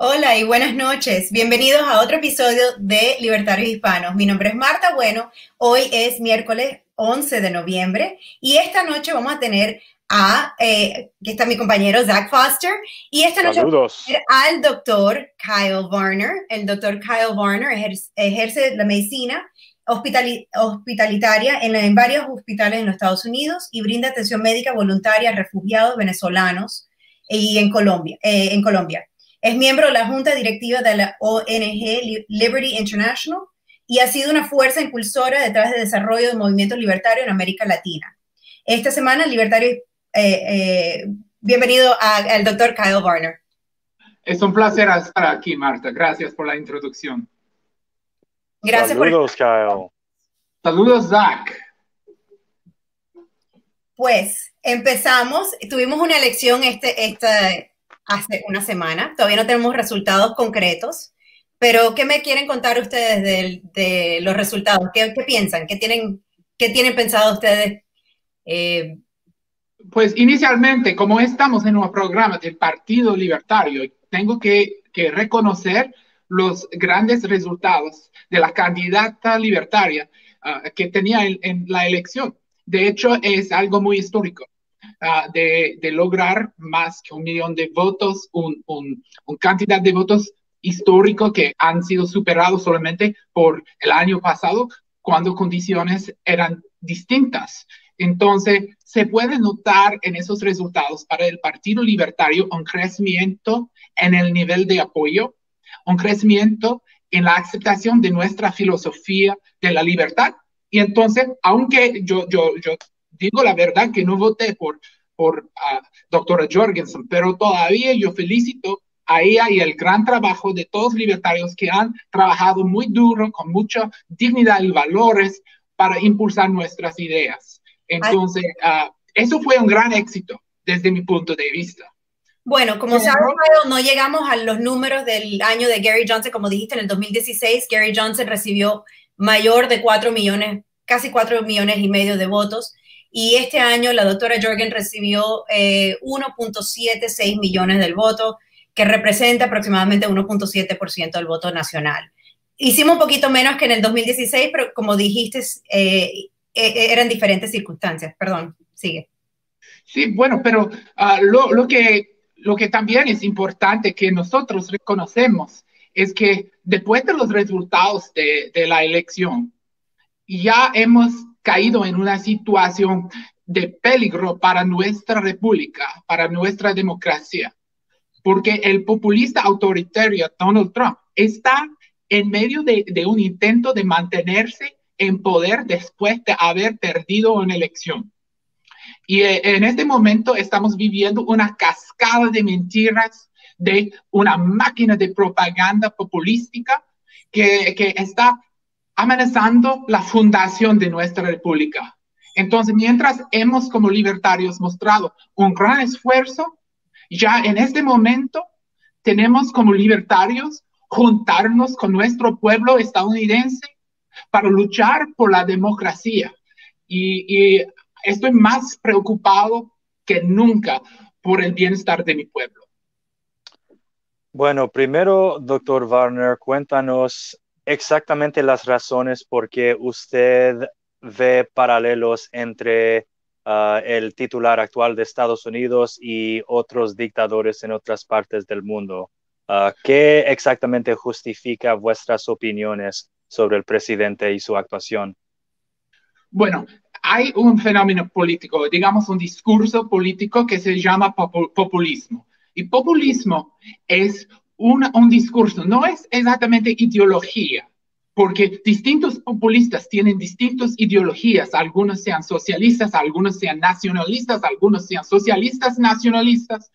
Hola y buenas noches. Bienvenidos a otro episodio de Libertarios Hispanos. Mi nombre es Marta Bueno. Hoy es miércoles 11 de noviembre y esta noche vamos a tener a, eh, aquí está mi compañero Zach Foster, y esta noche Saludos. al doctor Kyle Varner. El doctor Kyle Varner ejerce, ejerce la medicina hospitali- hospitalitaria en, la- en varios hospitales en los Estados Unidos y brinda atención médica voluntaria a refugiados venezolanos y en Colombia. eh, en Colombia. Es miembro de la junta directiva de la ONG Li- Liberty International y ha sido una fuerza impulsora detrás del desarrollo de movimientos libertarios en América Latina. Esta semana, Libertario, eh, eh, bienvenido al doctor Kyle Varner. Es un placer estar aquí, Marta. Gracias por la introducción. Gracias por Saludos, Kyle. Saludos, Zach. Pues empezamos, tuvimos una elección este, esta, hace una semana, todavía no tenemos resultados concretos, pero ¿qué me quieren contar ustedes de, los resultados? ¿Qué, piensan? ¿Qué tienen, ¿Qué tienen pensado ustedes? Eh, Pues inicialmente, como estamos en un programa del Partido Libertario, tengo que, reconocer los grandes resultados de la candidata libertaria ah, que tenía en, en la elección. De hecho, es algo muy histórico. Ah, de, lograr más que un millón de votos, un, un, cantidad de votos histórico que han sido superados solamente por el año pasado, cuando condiciones eran distintas. Entonces, se puede notar en esos resultados para el Partido Libertario un crecimiento en el nivel de apoyo, un crecimiento en la aceptación de nuestra filosofía de la libertad. Y entonces, aunque yo digo la verdad que no voté por, por uh, doctora Jorgensen, pero todavía yo felicito a ella y el gran trabajo de todos los libertarios que han trabajado muy duro, con mucha dignidad y valores para impulsar nuestras ideas. Entonces, uh, eso fue un gran éxito desde mi punto de vista. Bueno, como sabes, no llegamos a los números del año de Gary Johnson, como dijiste, en el 2016, Gary Johnson recibió mayor de 4 millones, casi 4 millones y medio de votos. Y este año la doctora Jorgen recibió eh, 1.76 millones del voto, que representa aproximadamente 1.7% del voto nacional. Hicimos un poquito menos que en el 2016, pero como dijiste, eh, eh, eran diferentes circunstancias. Perdón, sigue. Sí, bueno, pero uh, lo, que, lo que también es importante que nosotros reconocemos es que después de los resultados de la elección, ya hemos caído en una situación de peligro para nuestra república, para nuestra democracia, porque el populista autoritario Donald Trump está en medio de, de, un intento de mantenerse en poder después de haber perdido una elección. Y eh, en este momento estamos viviendo una cascada de mentiras de una máquina de propaganda populística que, que está amenazando la fundación de nuestra república. Entonces, mientras hemos como libertarios mostrado un gran esfuerzo, ya en este momento tenemos como libertarios juntarnos con nuestro pueblo estadounidense para luchar por la democracia. Y, y estoy más preocupado que nunca por el bienestar de mi pueblo. Bueno, primero, doctor Warner, cuéntanos exactamente las razones por qué usted ve paralelos entre uh, el titular actual de Estados Unidos y otros dictadores en otras partes del mundo. Uh, ¿Qué exactamente justifica vuestras opiniones sobre el presidente y su actuación? Bueno, hay un fenómeno político, digamos un discurso político que se llama popul populismo. Y populismo es un discurso, no es exactamente ideología, porque distintos populistas tienen distintas ideologías, algunos sean socialistas, algunos sean nacionalistas, algunos sean socialistas nacionalistas.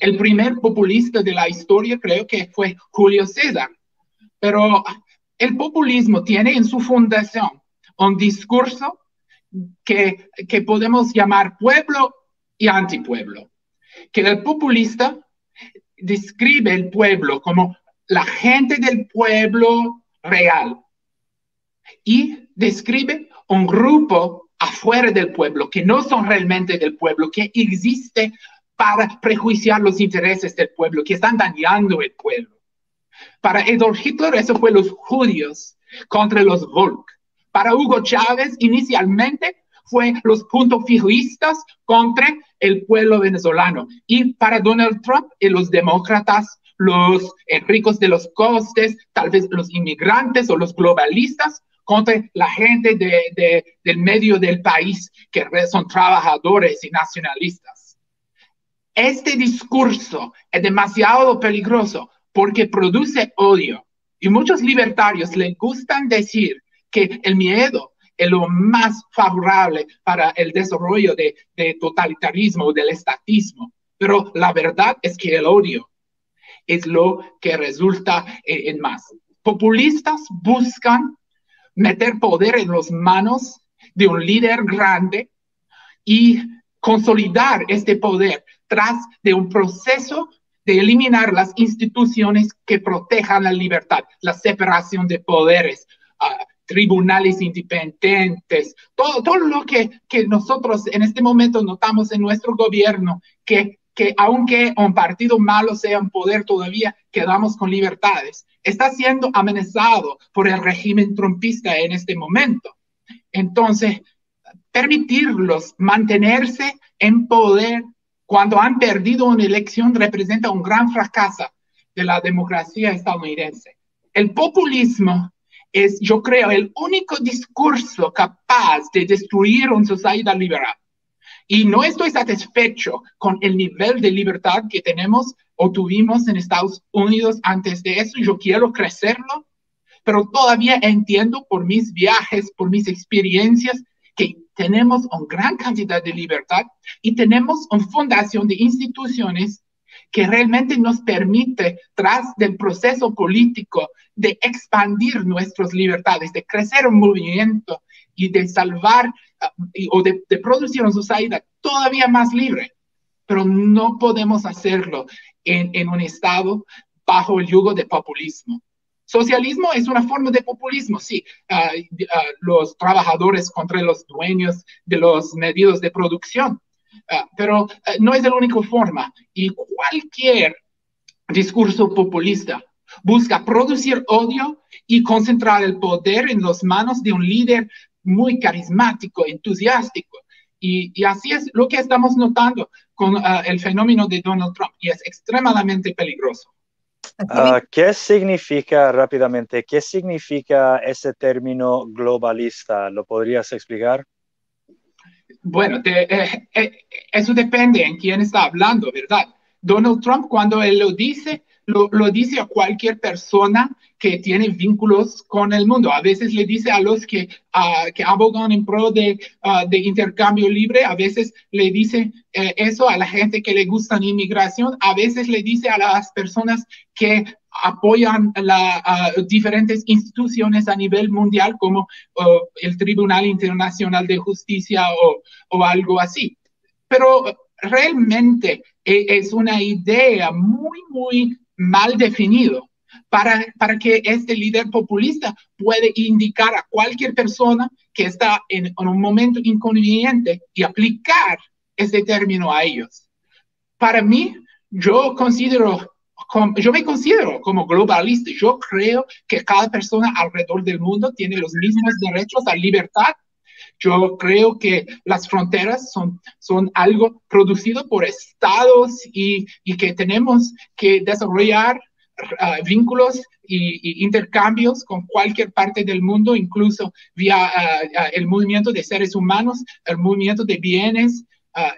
El primer populista de la historia creo que fue Julio César, pero el populismo tiene en su fundación un discurso que, que podemos llamar pueblo y antipueblo, que el populista describe el pueblo como la gente del pueblo real y describe un grupo afuera del pueblo que no son realmente del pueblo, que existe para prejuiciar los intereses del pueblo, que están dañando el pueblo. Para Adolf Hitler eso fue los judíos contra los Volk. Para Hugo Chávez inicialmente fue los puntos fijistas contra el pueblo venezolano. Y para Donald Trump y los demócratas, los ricos de los costes, tal vez los inmigrantes o los globalistas, contra la gente de, del medio del país que son trabajadores y nacionalistas. Este discurso es demasiado peligroso porque produce odio y muchos libertarios les gustan decir que el miedo es lo más favorable para el desarrollo de, totalitarismo o del estatismo. Pero la verdad es que el odio es lo que resulta en más. Populistas buscan meter poder en las manos de un líder grande y consolidar este poder tras de un proceso de eliminar las instituciones que protejan la libertad, la separación de poderes, ah, tribunales independientes, todo, todo lo que, que nosotros en este momento notamos en nuestro gobierno, que, que aunque un partido malo sea en poder, todavía quedamos con libertades está siendo amenazado por el régimen trumpista en este momento. Entonces, permitirlos mantenerse en poder cuando han perdido una elección representa un gran fracaso de la democracia estadounidense. El populismo es, yo creo, el único discurso capaz de destruir una sociedad liberal. Y no estoy satisfecho con el nivel de libertad que tenemos o tuvimos en Estados Unidos antes de eso. Yo quiero crecerlo, pero todavía entiendo por mis viajes, por mis experiencias, que tenemos una gran cantidad de libertad y tenemos una fundación de instituciones que realmente nos permite, tras del proceso político, de expandir nuestras libertades, de crecer un movimiento y de salvar uh, o de, de producir una sociedad todavía más libre. Pero no podemos hacerlo en, un Estado bajo el yugo de populismo. Socialismo es una forma de populismo, sí. Ah, ah, los trabajadores contra los dueños de los medios de producción, pero no es la única forma. Y cualquier discurso populista busca producir odio y concentrar el poder en las manos de un líder muy carismático, entusiástico. Y, así es lo que estamos notando con ah, el fenómeno de Donald Trump y es extremadamente peligroso. Ah, ¿Qué significa rápidamente, qué significa ese término globalista? ¿Lo podrías explicar? Bueno, eh, eh, eso depende en quién está hablando, ¿verdad? Donald Trump, cuando él lo dice, lo, dice a cualquier persona que tiene vínculos con el mundo. A veces le dice a los que, que abogan en pro de, de, intercambio libre, a veces le dice eh, eso a la gente que le gusta la inmigración, a veces le dice a las personas que apoyan las diferentes instituciones a nivel mundial como el Tribunal Internacional de Justicia o, algo así. Pero realmente eh, es una idea muy, muy mal definido para, para que este líder populista puede indicar a cualquier persona que está en, un momento inconveniente y aplicar este término a ellos. Para mí, yo considero, yo me considero como globalista. Yo creo que cada persona alrededor del mundo tiene los mismos derechos a libertad yo creo que las fronteras son, son algo producido por estados y, y que tenemos que desarrollar ah, vínculos y, intercambios con cualquier parte del mundo, incluso vía ah, ah, el movimiento de seres humanos, el movimiento de bienes,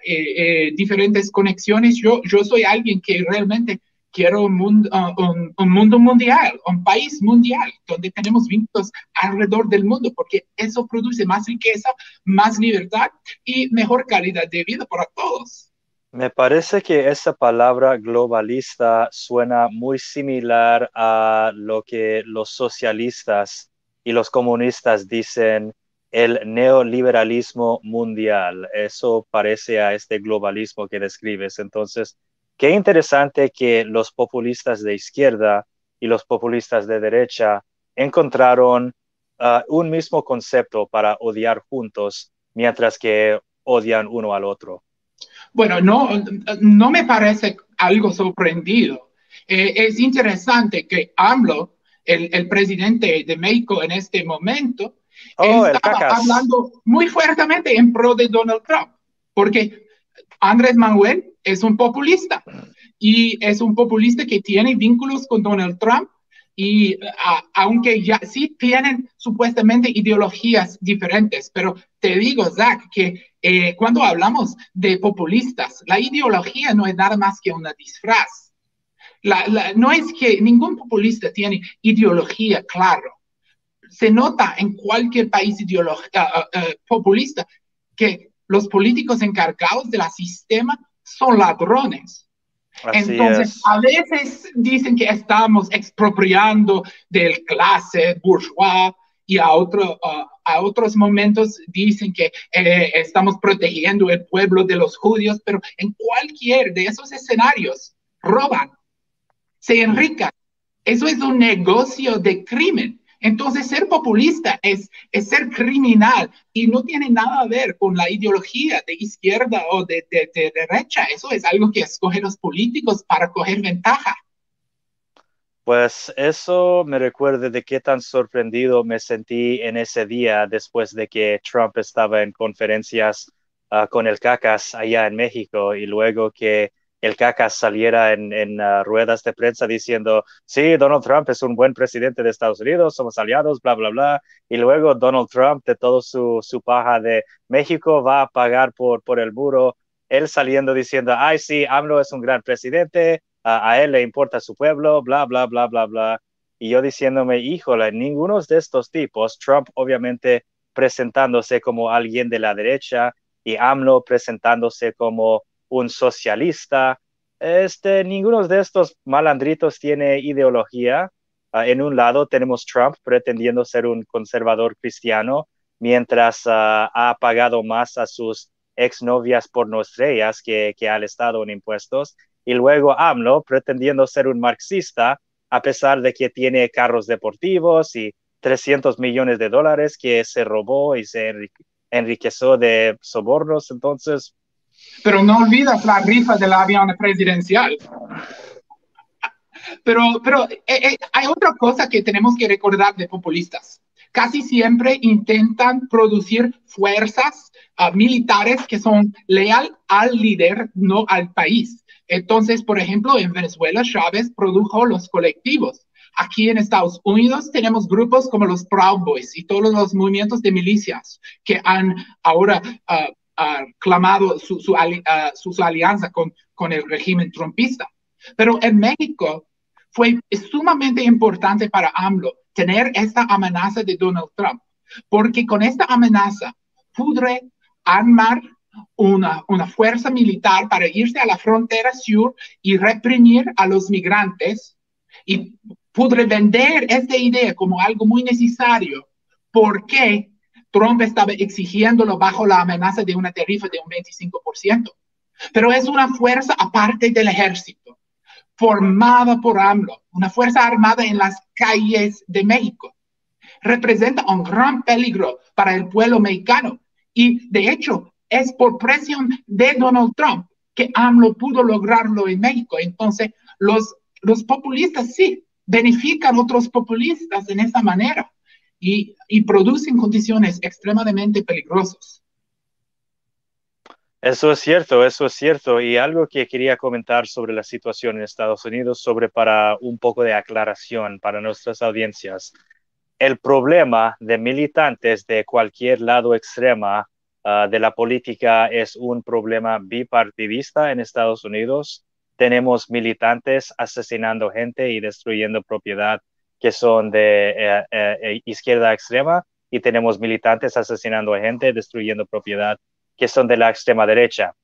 eh, eh, diferentes conexiones. Yo, yo soy alguien que realmente quiero un mundo, uh, un, mundo mundial, un país mundial, donde tenemos vínculos alrededor del mundo, porque eso produce más riqueza, más libertad y mejor calidad de vida para todos. Me parece que esa palabra globalista suena muy similar a lo que los socialistas y los comunistas dicen el neoliberalismo mundial. Eso parece a este globalismo que describes. Entonces, Qué interesante que los populistas de izquierda y los populistas de derecha encontraron ah, un mismo concepto para odiar juntos, mientras que odian uno al otro. Bueno, no, no me parece algo sorprendido. Eh, es interesante que AMLO, el, el, presidente de México en este momento, oh, estaba hablando muy fuertemente en pro de Donald Trump, porque Andrés Manuel es un populista y es un populista que tiene vínculos con Donald Trump y aunque ya sí tienen supuestamente ideologías diferentes, pero te digo, Zach, que eh, cuando hablamos de populistas, la ideología no es nada más que una disfraz. no es que ningún populista tiene ideología claro. Se nota en cualquier país ideología, uh, populista que los políticos encargados del sistema son ladrones entonces, a veces dicen que estamos expropiando del clase bourgeois y a, otro, a otros momentos dicen que eh, estamos protegiendo el pueblo de los judíos, pero en cualquier de esos escenarios roban, se enrican. Eso es un negocio de crimen. Entonces, ser populista es, es ser criminal y no tiene nada a ver con la ideología de izquierda o de, derecha. Eso es algo que escogen los políticos para coger ventaja. Pues eso me recuerda de qué tan sorprendido me sentí en ese día después de que Trump estaba en conferencias ah, con el CACAS allá en México y luego que el cacas saliera en, uh, ruedas de prensa diciendo, sí, Donald Trump es un buen presidente de Estados Unidos, somos aliados, bla, bla, bla. Y luego Donald Trump, de todo su, su paja de México, va a pagar por, por el muro, él saliendo diciendo, ay, sí, AMLO es un gran presidente, a él le importa su pueblo, bla, bla, bla, bla, bla. Y yo diciéndome, híjole, ninguno de estos tipos, Trump obviamente presentándose como alguien de la derecha y AMLO presentándose como un socialista. Este, ninguno de estos malandritos tiene ideología. Ah, en un lado tenemos Trump pretendiendo ser un conservador cristiano, mientras ah, ha pagado más a sus exnovias pornoestrellas que, que al Estado en impuestos. Y luego AMLO pretendiendo ser un marxista, a pesar de que tiene carros deportivos y 300 millones de dólares que se robó y se enriqueció de sobornos. Entonces, pero no olvidas la rifa del avión presidencial. Pero, pero eh, eh, hay otra cosa que tenemos que recordar de populistas. Casi siempre intentan producir fuerzas ah, militares que son leal al líder, no al país. Entonces, por ejemplo, en Venezuela, Chávez produjo los colectivos. Aquí en Estados Unidos tenemos grupos como los Proud Boys y todos los movimientos de milicias que han ahora uh, clamado su, su, alianza con, con el régimen trumpista. Pero en México fue sumamente importante para AMLO tener esta amenaza de Donald Trump, porque con esta amenaza pude armar una, una fuerza militar para irse a la frontera sur y reprimir a los migrantes y pude vender esta idea como algo muy necesario porque Trump estaba exigiéndolo bajo la amenaza de una tarifa de un 25%. Pero es una fuerza aparte del ejército, formada por AMLO, una fuerza armada en las calles de México. Representa un gran peligro para el pueblo mexicano y de hecho es por presión de Donald Trump que AMLO pudo lograrlo en México. Entonces, los, populistas sí benefician a otros populistas en esa manera y, producen condiciones extremadamente peligrosas. Eso es cierto, eso es cierto. Y algo que quería comentar sobre la situación en Estados Unidos, sobre para un poco de aclaración para nuestras audiencias. El problema de militantes de cualquier lado extrema ah, de la política es un problema bipartidista en Estados Unidos. Tenemos militantes asesinando gente y destruyendo propiedad que son de eh, eh, eh, izquierda extrema y tenemos militantes asesinando a gente, destruyendo propiedad, que son de la extrema derecha.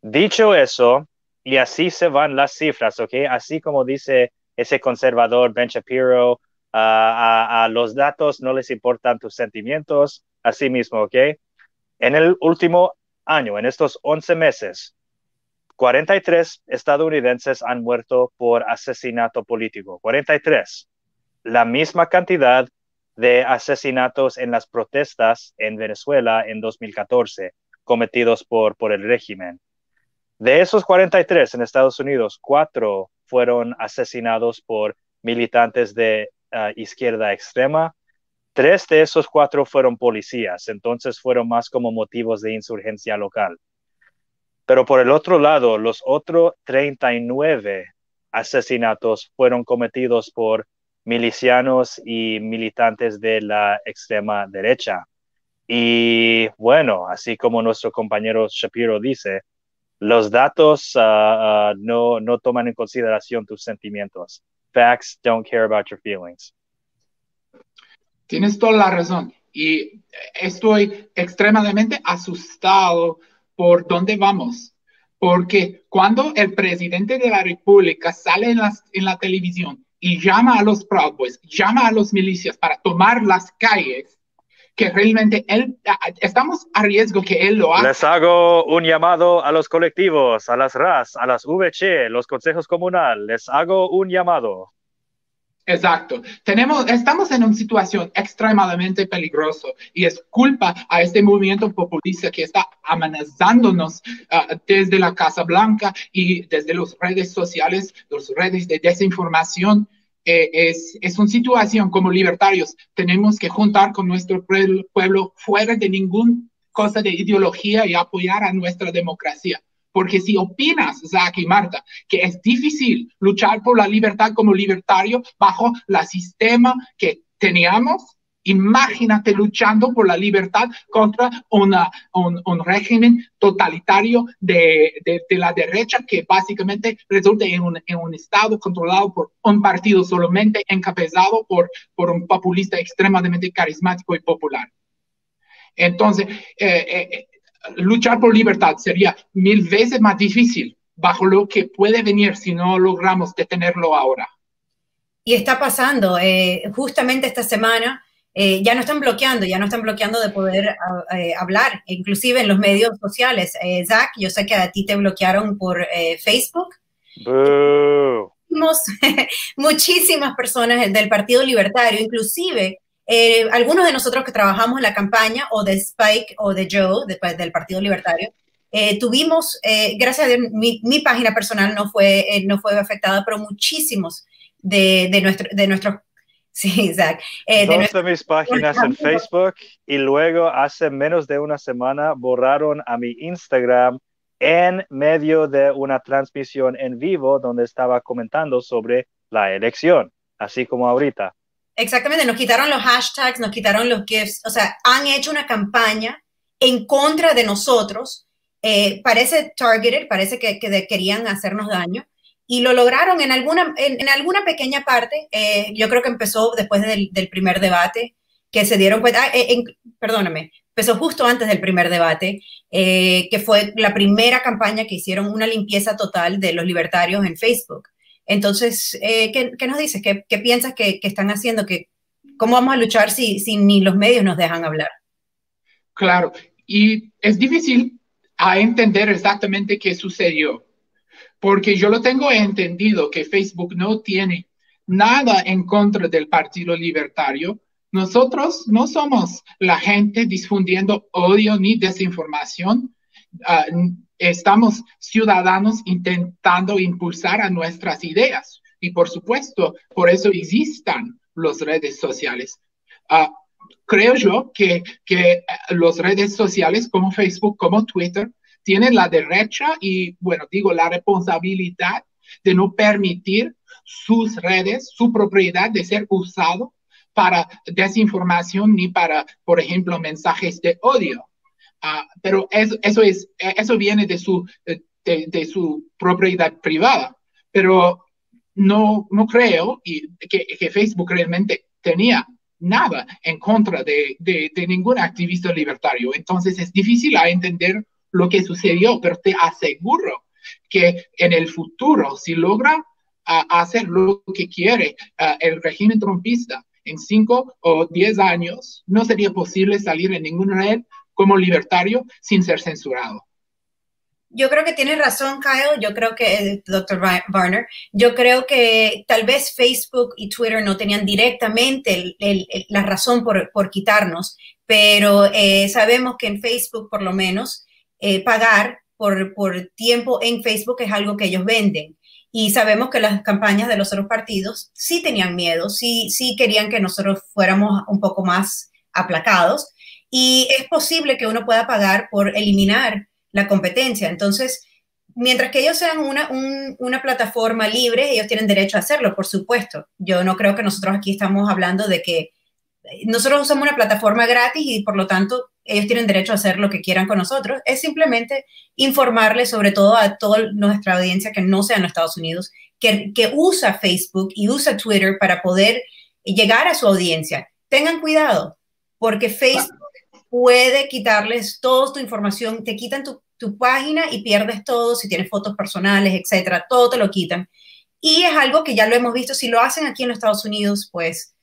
Dicho eso, y así se van las cifras, ¿ok? Así como dice ese conservador Ben Shapiro, a, los datos no les importan tus sentimientos, así mismo, ¿ok? En el último año, en estos 11 meses, 43 estadounidenses han muerto por asesinato político. 43 la misma cantidad de asesinatos en las protestas en Venezuela en 2014 cometidos por, por el régimen. De esos 43 en Estados Unidos, cuatro fueron asesinados por militantes de ah, izquierda extrema. Tres de esos cuatro fueron policías, entonces fueron más como motivos de insurgencia local. Pero por el otro lado, los otros 39 asesinatos fueron cometidos por milicianos y militantes de la extrema derecha. Y bueno, así como nuestro compañero Shapiro dice, los datos ah, ah, no, no toman en consideración tus sentimientos. Facts don't care about your feelings. Tienes toda la razón. Y estoy extremadamente asustado por dónde vamos. Porque cuando el presidente de la República sale en, en la televisión y llama a los Proud Boys, llama a los milicias para tomar las calles, que realmente él, estamos a riesgo que él lo haga. Les hago un llamado a los colectivos, a las RAS, a las VC, los consejos comunales, les hago un llamado. Exacto. Tenemos, estamos en una situación extremadamente peligrosa y es culpa a este movimiento populista que está amenazándonos uh, desde la Casa Blanca y desde las redes sociales, las redes de desinformación eh, es, es una situación como libertarios, tenemos que juntar con nuestro pueblo, fuera de ninguna cosa de ideología y apoyar a nuestra democracia. Porque si opinas, Zach y Marta, que es difícil luchar por la libertad como libertario bajo el sistema que teníamos, Imagínate luchando por la libertad contra una, un, régimen totalitario de, de, la derecha que básicamente resulta en un, en un, Estado controlado por un partido solamente encabezado por, por un populista extremadamente carismático y popular. Entonces, eh, eh, luchar por libertad sería mil veces más difícil bajo lo que puede venir si no logramos detenerlo ahora. Y está pasando, justamente esta semana eh, ya no están bloqueando, ya no están bloqueando de poder ah, eh, hablar, inclusive en los medios sociales. Eh, Zach, yo sé que a ti te bloquearon por Facebook. Muchísimas personas del Partido Libertario, inclusive algunos de nosotros que trabajamos en la campaña o de Spike o de Joe, del Partido Libertario, tuvimos, gracias a Dios, mi, página personal no fue, no fue afectada, pero muchísimos de, de, nuestro, de nuestros Sí, Zach. Eh, Dos de, mis páginas en Facebook y luego hace menos de una semana borraron a mi Instagram en medio de una transmisión en vivo donde estaba comentando sobre la elección, así como ahorita. Exactamente, nos quitaron los hashtags, nos quitaron los GIFs, o sea, han hecho una campaña en contra de nosotros, eh, parece targeted, parece que, que querían hacernos daño, y lo lograron en alguna, en, alguna pequeña parte. Eh, yo creo que empezó después del, primer debate, que se dieron cuenta, ah, eh, perdóname, empezó justo antes del primer debate, eh, que fue la primera campaña que hicieron una limpieza total de los libertarios en Facebook. Entonces, ¿qué, ¿qué, nos dices? ¿Qué, piensas que, están haciendo? ¿Que, ¿Cómo vamos a luchar si, ni los medios nos dejan hablar? Claro, y es difícil entender exactamente qué sucedió porque yo lo tengo entendido que Facebook no tiene nada en contra del Partido Libertario. Nosotros no somos la gente difundiendo odio ni desinformación. Ah, estamos ciudadanos intentando impulsar a nuestras ideas. Y por supuesto, por eso existan las redes sociales. Ah, creo yo que, que las redes sociales como Facebook, como Twitter, tienen la derecha y, bueno, digo, la responsabilidad de no permitir sus redes, su propiedad de ser usado para desinformación ni para, por ejemplo, mensajes de odio. Ah, pero eso, eso, es, eso viene de su, de, su propiedad privada. Pero no, no creo y que, que, Facebook realmente tenía nada en contra de, de, de ningún activista libertario. Entonces es difícil entender lo que sucedió, pero te aseguro que en el futuro, si logra ah, hacer lo que quiere ah, el régimen trompista en cinco o diez años, no sería posible salir en ninguna red como libertario sin ser censurado. Yo creo que tienes razón, Kyle. Yo creo que, eh, doctor Barner, yo creo que tal vez Facebook y Twitter no tenían directamente la razón por, por quitarnos, pero eh, sabemos que en Facebook, por lo menos, eh, pagar por, por tiempo en Facebook es algo que ellos venden. Y sabemos que las campañas de los otros partidos sí tenían miedo, sí, sí querían que nosotros fuéramos un poco más aplacados. Y es posible que uno pueda pagar por eliminar la competencia. Entonces, mientras que ellos sean una, una, plataforma libre, ellos tienen derecho a hacerlo, por supuesto. Yo no creo que nosotros aquí estamos hablando de que nosotros usamos una plataforma gratis y por lo tanto ellos tienen derecho a hacer lo que quieran con nosotros. Es simplemente informarles, sobre todo a toda nuestra audiencia que no sea en los Estados Unidos, que, que usa Facebook y usa Twitter para poder llegar a su audiencia. Tengan cuidado, porque Facebook puede quitarles toda tu información, te quitan tu tu página y pierdes todo, si tienes fotos personales, etcétera, todo te lo quitan. Y es algo que ya lo hemos visto, si lo hacen aquí en los Estados Unidos, pues...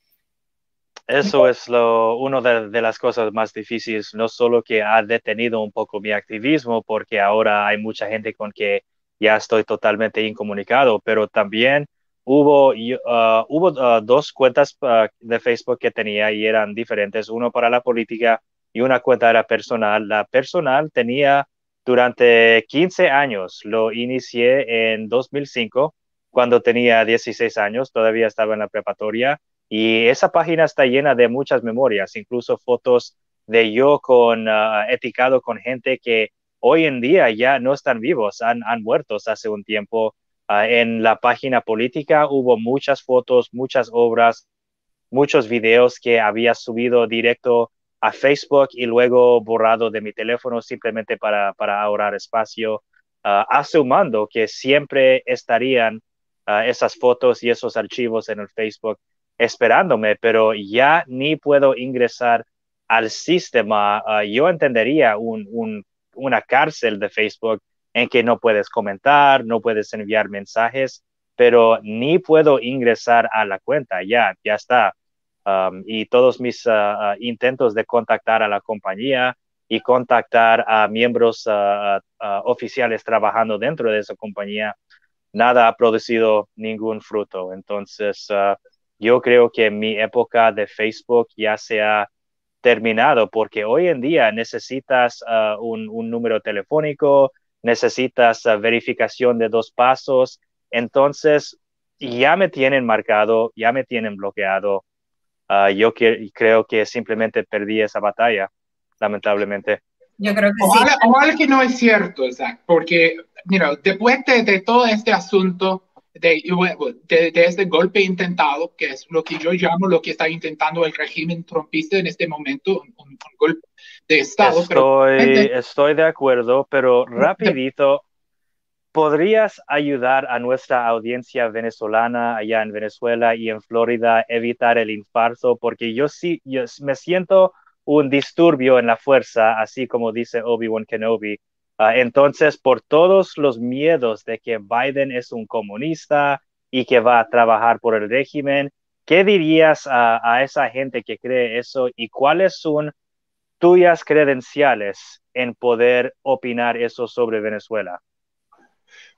Eso es lo, una de, las cosas más difíciles, no solo que ha detenido un poco mi activismo, porque ahora hay mucha gente con que ya estoy totalmente incomunicado, pero también hubo, uh, hubo uh, dos cuentas uh, de Facebook que tenía y eran diferentes, uno para la política y una cuenta era personal. La personal tenía durante 15 años lo inicié en 2005, cuando tenía 16 años, todavía estaba en la preparatoria, y esa página está llena de muchas memorias, incluso fotos de yo con uh, eticado con gente que hoy en día ya no están vivos, han, han muerto hace un tiempo. Ah, en la página política hubo muchas fotos, muchas obras, muchos videos que había subido directo a Facebook y luego borrado de mi teléfono simplemente para, para ahorrar espacio, uh, asumiendo que siempre estarían uh, esas fotos y esos archivos en el Facebook esperándome, pero ya ni puedo ingresar al sistema. Uh, yo entendería un, una cárcel de Facebook en que no puedes comentar, no puedes enviar mensajes, pero ni puedo ingresar a la cuenta, ya, ya está. Um, y todos mis uh, uh, intentos de contactar a la compañía y contactar a miembros uh, oficiales trabajando dentro de esa compañía, nada ha producido ningún fruto. Entonces, yo creo que mi época de Facebook ya se ha terminado porque hoy en día necesitas un, un, número telefónico, necesitas verificación de dos pasos. Entonces, ya me tienen marcado, ya me tienen bloqueado Ah, yo creo que simplemente perdí esa batalla, lamentablemente. Yo creo que ojalá, sí. Ojalá que no es cierto, Zach, porque, mira, después de, todo este asunto, de, de, este golpe intentado, que es lo que yo llamo lo que está intentando el régimen trumpista en este momento, un, golpe de Estado. Estoy, estoy de acuerdo, pero rapidito, ¿Podrías ayudar a nuestra audiencia venezolana allá en Venezuela y en Florida a evitar el infarto? Porque yo sí, yo me siento un disturbio en la fuerza, así como dice Obi-Wan Kenobi. Ah, entonces, por todos los miedos de que Biden es un comunista y que va a trabajar por el régimen, ¿qué dirías a, a esa gente que cree eso y cuáles son tuyas credenciales en poder opinar eso sobre Venezuela?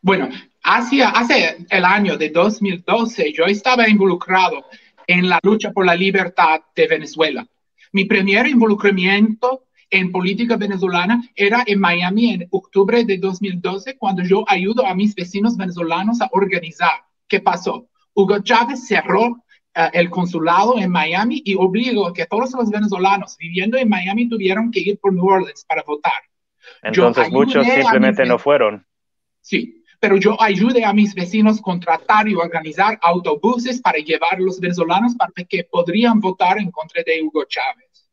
Bueno, hacia, hace el año de 2012 yo estaba involucrado en la lucha por la libertad de Venezuela. Mi primer involucramiento en política venezolana era en Miami en octubre de 2012, cuando yo ayudo a mis vecinos venezolanos a organizar. ¿Qué pasó? Hugo Chávez cerró eh, el consulado en Miami y obligó a que todos los venezolanos viviendo en Miami tuvieran que ir por New Orleans para votar. Entonces muchos simplemente no fueron. Sí, pero yo ayude a mis vecinos contratar y organizar autobuses para llevar a los venezolanos para que podrían votar en contra de Hugo Chávez.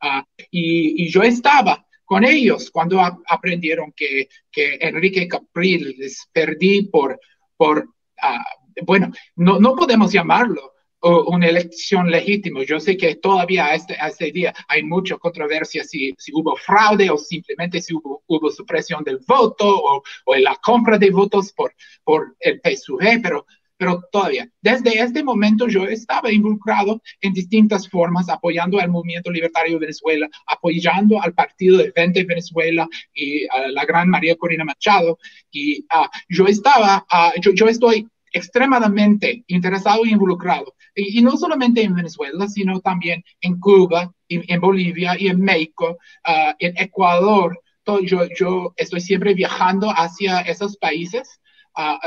Ah, y, yo estaba con ellos cuando aprendieron que, que Enrique Capriles perdí por, por ah, bueno, no, no podemos llamarlo una elección legítima. Yo sé que todavía a este, a este día hay mucha controversia si, si hubo fraude o simplemente si hubo, hubo supresión del voto o, o, la compra de votos por, por el PSUG, pero, pero todavía, desde este momento yo estaba involucrado en distintas formas, apoyando al movimiento libertario de Venezuela, apoyando al partido de 20 Venezuela y a la gran María Corina Machado. Y uh, yo estaba, uh, yo, yo estoy extremadamente interesado y involucrado, y, no solamente en Venezuela, sino también en Cuba, en, Bolivia y en México, ah, en Ecuador, yo, yo estoy siempre viajando hacia esos países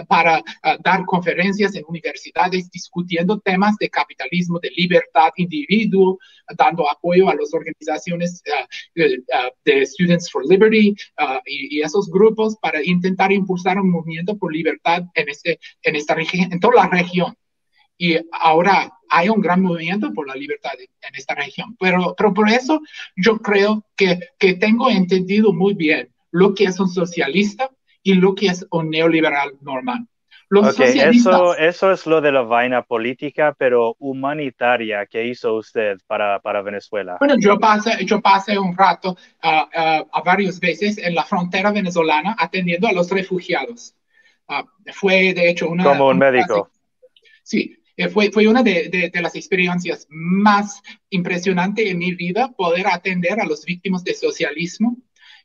para dar conferencias en universidades discutiendo temas de capitalismo, de libertad individuo, dando apoyo a las organizaciones de Students for Liberty y, esos grupos para intentar impulsar un movimiento por libertad en, este, en, esta en toda la región. Y ahora hay un gran movimiento por la libertad en, esta región. Pero, pero por eso yo creo que, que tengo entendido muy bien lo que es un socialista y lo que es un neoliberal normal. Los eso, eso es lo de la vaina política, pero humanitaria que hizo usted para, para Venezuela. Bueno, yo pasé, yo pasé un rato uh, a varias veces en la frontera venezolana atendiendo a los refugiados. Uh, fue, de hecho, una... Como un médico. sí, eh, fue, fue una de, de, de, las experiencias más impresionantes en mi vida poder atender a los víctimas de socialismo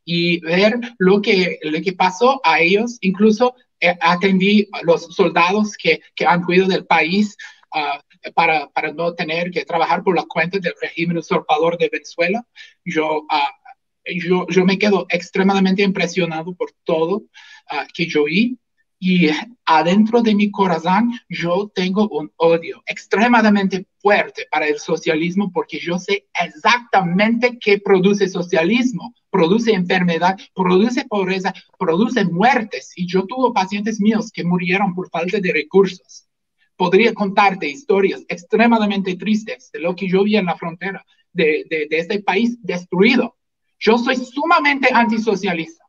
y ver lo que, lo que pasó a ellos. Incluso eh, atendí a los soldados que, que han cuidado del país uh, para, para, no tener que trabajar por la cuenta del régimen usurpador de Venezuela. Yo, uh, yo, yo me quedo extremadamente impresionado por todo uh, que yo vi. Y adentro de mi corazón yo tengo un odio extremadamente fuerte para el socialismo porque yo sé exactamente qué produce socialismo. Produce enfermedad, produce pobreza, produce muertes. Y yo tuve pacientes míos que murieron por falta de recursos. Podría contarte historias extremadamente tristes de lo que yo vi en la frontera de, de, de este país destruido. Yo soy sumamente antisocialista.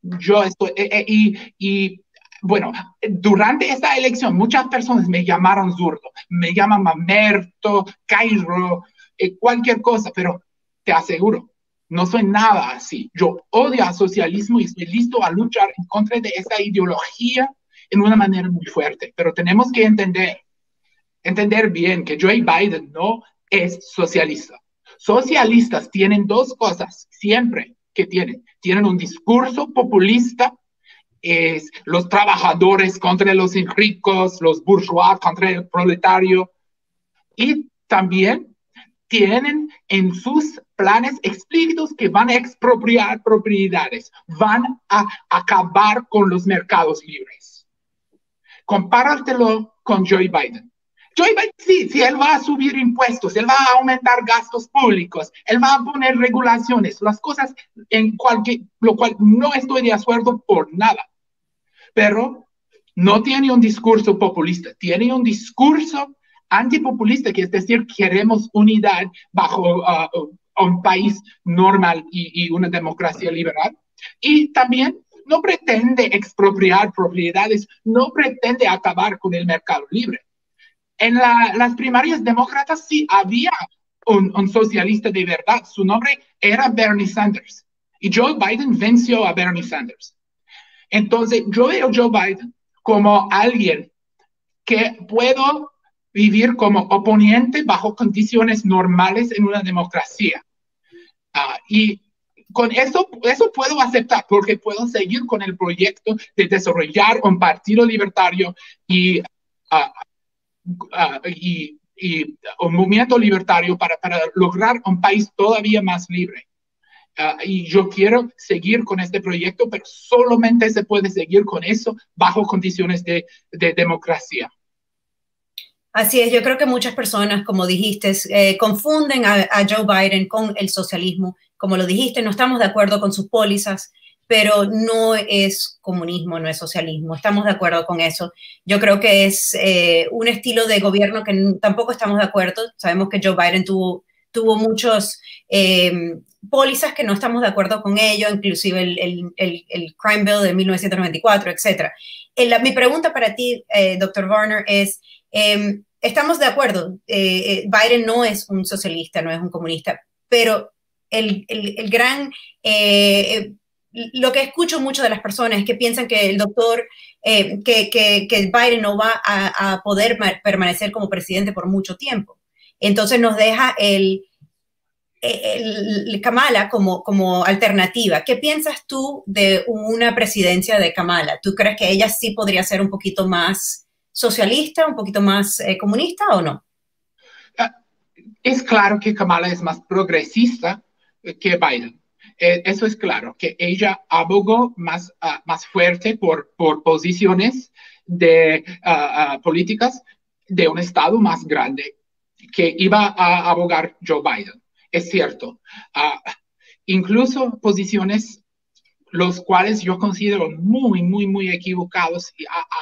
Yo estoy, eh, eh, y, y bueno, durante esta elección muchas personas me llamaron zurdo, me llaman mamerto, cairo, eh, cualquier cosa, pero te aseguro, no soy nada así. Yo odio al socialismo y estoy listo a luchar en contra de esta ideología en una manera muy fuerte, pero tenemos que entender, entender bien que Joe Biden no es socialista. Socialistas tienen dos cosas siempre que tienen. Tienen un discurso populista es los trabajadores contra los ricos, los bourgeois contra el proletario. Y también tienen en sus planes explícitos que van a expropiar propiedades, van a acabar con los mercados libres. Compáratelo con Joe Biden. Joe Biden, sí, sí, él va a subir impuestos, él va a aumentar gastos públicos, él va a poner regulaciones, las cosas en cualquier, lo cual no estoy de acuerdo por nada pero no tiene un discurso populista, tiene un discurso antipopulista, que es decir, queremos unidad bajo uh, un país normal y, una democracia liberal. Y también no pretende expropiar propiedades, no pretende acabar con el mercado libre. En las primarias demócratas sí había un, un, socialista de verdad, su nombre era Bernie Sanders. Y Joe Biden venció a Bernie Sanders. Entonces, yo veo a Joe Biden como alguien que puedo vivir como oponente bajo condiciones normales en una democracia. Ah, y con eso, eso puedo aceptar porque puedo seguir con el proyecto de desarrollar un partido libertario y, y, un movimiento libertario para lograr un país todavía más libre. Ah, y yo quiero seguir con este proyecto, pero solamente se puede seguir con eso bajo condiciones de, de democracia. Así es, yo creo que muchas personas, como dijiste, eh, confunden a, Joe Biden con el socialismo. Como lo dijiste, no estamos de acuerdo con sus pólizas, pero no es comunismo, no es socialismo. Estamos de acuerdo con eso. Yo creo que es eh, un estilo de gobierno que tampoco estamos de acuerdo. Sabemos que Joe Biden tuvo, tuvo muchos eh, pólizas que no estamos de acuerdo con ello, inclusive el, el, el, Crime Bill de 1994, etc. mi pregunta para ti, eh, doctor Warner, es, em, estamos de acuerdo, eh, eh, Biden no es un socialista, no es un comunista, pero el, gran... lo que escucho mucho de las personas es que piensan que el doctor, que, que, que, Biden no va a, a poder permanecer como presidente por mucho tiempo. Entonces nos deja el, el, Kamala como, como alternativa. ¿Qué piensas tú de una presidencia de Kamala? ¿Tú crees que ella sí podría ser un poquito más socialista, un poquito más eh, comunista o no? Ah, es claro que Kamala es más progresista que Biden. Eh, eso es claro, que ella abogó más, ah, más fuerte por, por posiciones de ah, políticas de un Estado más grande que iba a abogar Joe Biden. Es cierto. incluso posiciones los cuales yo considero muy, muy, muy equivocados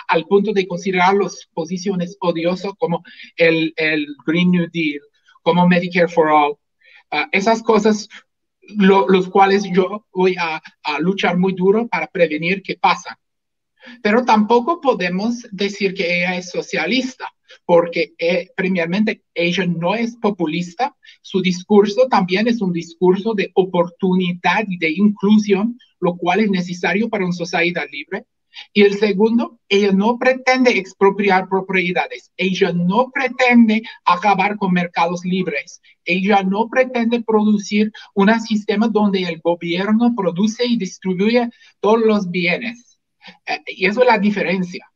al punto de considerar las posiciones odiosas como el, el, Green New Deal, como Medicare for All. esas cosas los cuales yo voy a, luchar muy duro para prevenir que pasan. Pero tampoco podemos decir que ella es socialista, porque eh, primeramente ella no es populista, su discurso también es un discurso de oportunidad y de inclusión, lo cual es necesario para una sociedad libre. Y el segundo, ella no pretende expropiar propiedades, ella no pretende acabar con mercados libres, ella no pretende producir un sistema donde el gobierno produce y distribuye todos los bienes. Eh, y eso es la diferencia.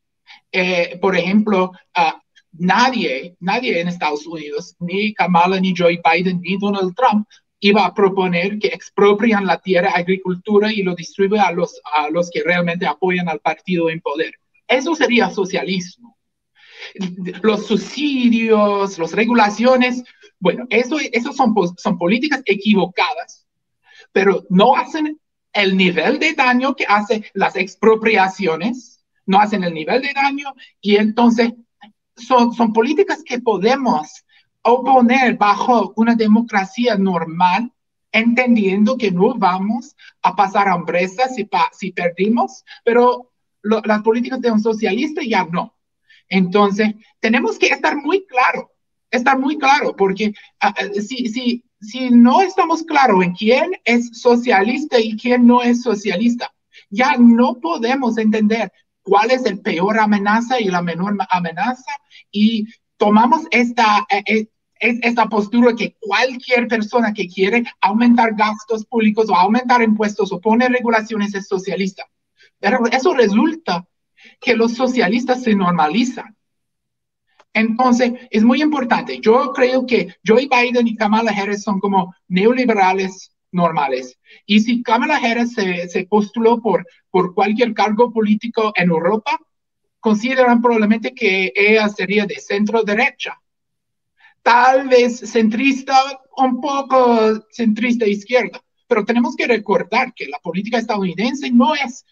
Eh, por ejemplo, uh, nadie, nadie en Estados Unidos, ni Kamala, ni Joe Biden, ni Donald Trump, iba a proponer que expropian la tierra, agricultura y lo distribuyan a los, a los que realmente apoyan al partido en poder. Eso sería socialismo. Los subsidios, las regulaciones, bueno, eso, eso son, son políticas equivocadas, pero no hacen el nivel de daño que hacen las expropiaciones, no hacen el nivel de daño y entonces son, son políticas que podemos oponer bajo una democracia normal, entendiendo que no vamos a pasar hambreza si, si perdimos, pero las políticas de un socialista ya no. Entonces, tenemos que estar muy claro, estar muy claro, porque ah, si, si, si no estamos claros en quién es socialista y quién no es socialista, ya no podemos entender cuál es el peor amenaza y la menor amenaza y tomamos esta, eh, eh, esta postura que cualquier persona que quiere aumentar gastos públicos o aumentar impuestos o poner regulaciones es socialista. Pero eso resulta que los socialistas se normalizan. Entonces, es muy importante. Yo creo que Joe Biden y Kamala Harris son como neoliberales normales. Y si Kamala Harris se, se postuló por, por cualquier cargo político en Europa, consideran probablemente que ella sería de centro derecha, tal vez centrista, un poco centrista izquierda, pero tenemos que recordar que la política estadounidense no es,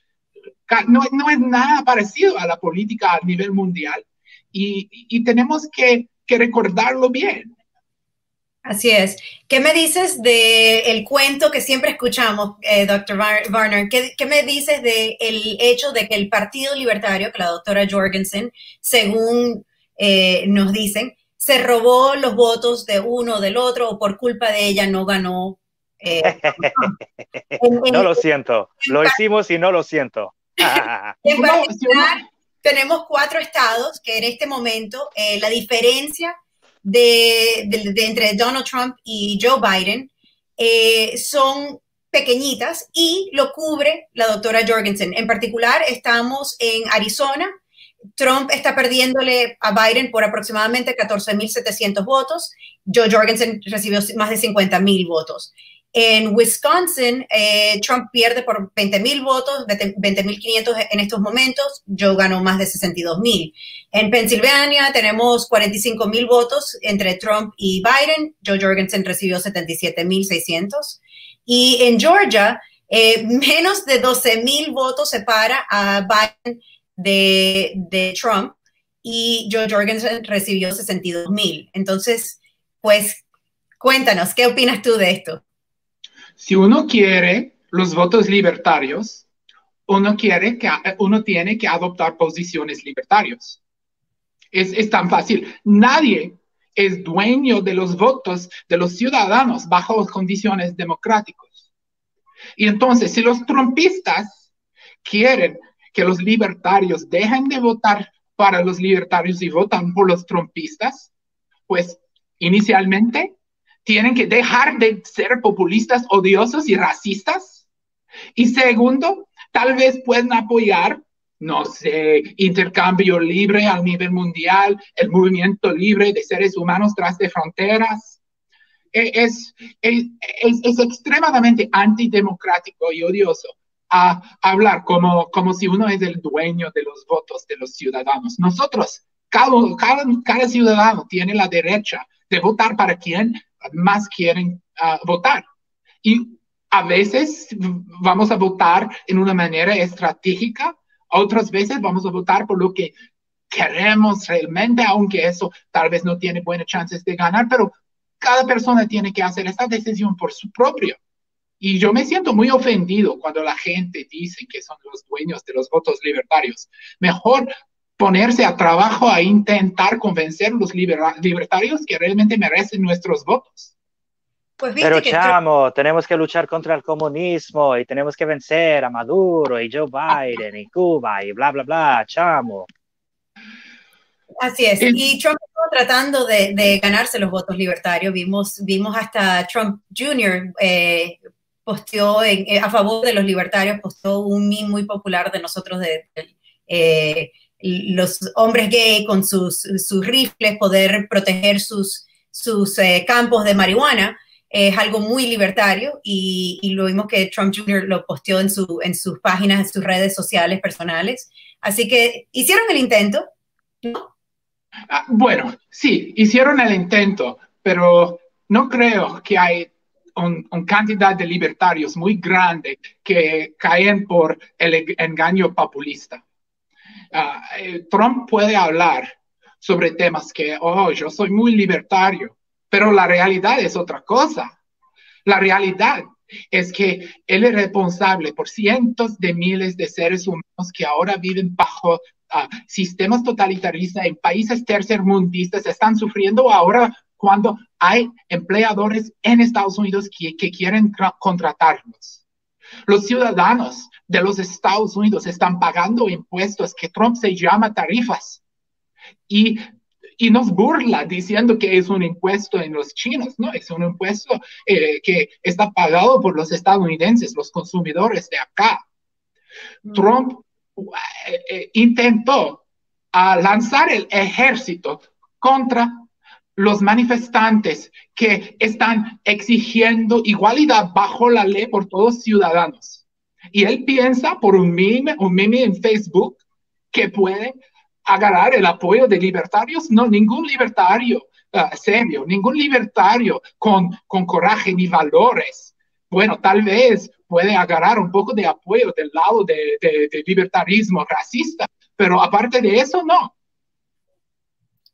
no, no es nada parecido a la política a nivel mundial y, tenemos que recordarlo bien. Así es. ¿Qué me dices del el cuento que siempre escuchamos, eh, doctor Warner? ¿Qué, ¿Qué, me dices del el hecho de que el Partido Libertario, que la doctora Jorgensen, según eh, nos dicen, se robó los votos de uno o del otro o por culpa de ella no ganó? Eh, no lo siento. Lo hicimos y no lo siento. en particular, tenemos cuatro estados que en este momento la diferencia de, entre Donald Trump y Joe Biden eh, son pequeñitas y lo cubre la doctora Jorgensen. En particular, estamos en Arizona. Trump está perdiéndole a Biden por aproximadamente 14.700 votos. Joe Jorgensen recibió más de 50.000 votos. En Wisconsin, eh, Trump pierde por 20 mil votos, 20.500 en estos momentos. Joe ganó más de 62 mil. En Pensilvania tenemos 45 mil votos entre Trump y Biden. Joe Jorgensen recibió 77 mil 600. Y en Georgia, eh, menos de 12 mil votos separa a Biden de, de Trump y Joe Jorgensen recibió 62 mil. Entonces, pues, cuéntanos, ¿qué opinas tú de esto? Si uno quiere los votos libertarios, uno, quiere que, uno tiene que adoptar posiciones libertarias. Es, es tan fácil. Nadie es dueño de los votos de los ciudadanos bajo condiciones democráticas. Y entonces, si los trumpistas quieren que los libertarios dejen de votar para los libertarios y votan por los trumpistas, pues inicialmente tienen que dejar de ser populistas odiosos y racistas. Y segundo, tal vez pueden apoyar, no sé, intercambio libre a nivel mundial, el movimiento libre de seres humanos tras de fronteras. es, es, es, extremadamente antidemocrático y odioso hablar como, como si uno es el dueño de los votos de los ciudadanos. Nosotros, cada, cada, cada ciudadano tiene la derecha de votar para quien más quieren ah, votar. Y a veces vamos a votar en una manera estratégica, otras veces vamos a votar por lo que queremos realmente, aunque eso tal vez no tiene buenas chances de ganar, pero cada persona tiene que hacer esta decisión por su propio. Y yo me siento muy ofendido cuando la gente dice que son los dueños de los votos libertarios. Mejor ponerse a trabajo a intentar convencer a los libertarios que realmente merecen nuestros votos. Pues Pero chamo, tenemos que luchar contra el comunismo y tenemos que vencer a Maduro y Joe Biden y Cuba y bla, bla, bla, chamo. Así es. Y Trump estuvo tratando de, ganarse los votos libertarios. Vimos, vimos hasta Trump Jr. Eh, posteó eh, a favor de los libertarios, posteó un meme muy popular de nosotros, de, eh, los hombres gay con sus, sus, rifles, poder proteger sus, sus campos de marihuana. Es algo muy libertario y, lo vimos que Trump Jr. lo posteó en, su, en sus páginas, en sus redes sociales personales. Así que hicieron el intento, Ah, bueno, sí, hicieron el intento, pero no creo que hay un, cantidad de libertarios muy grande que caen por el engaño populista. Eh, Trump puede hablar sobre temas que, oh, yo soy muy libertario, pero la realidad es otra cosa. La realidad es que él es responsable por cientos de miles de seres humanos que ahora viven bajo sistemas totalitaristas en países tercermundistas están sufriendo ahora cuando hay empleadores en Estados Unidos que, que quieren contratarlos. Los ciudadanos de los Estados Unidos están pagando impuestos que Trump se llama tarifas y, y nos burla diciendo que es un impuesto en los chinos, ¿no? Es un impuesto eh, que está pagado por los estadounidenses, los consumidores de acá. Mm. Trump eh, eh, intentó lanzar el ejército contra los manifestantes que están exigiendo igualdad bajo la ley por todos ciudadanos. Y él piensa por un meme, un meme en Facebook que puede agarrar el apoyo de libertarios. No, ningún libertario uh, serio, ningún libertario con, con coraje ni valores. Bueno, tal vez puede agarrar un poco de apoyo del lado de, libertarismo racista, pero aparte de eso, no.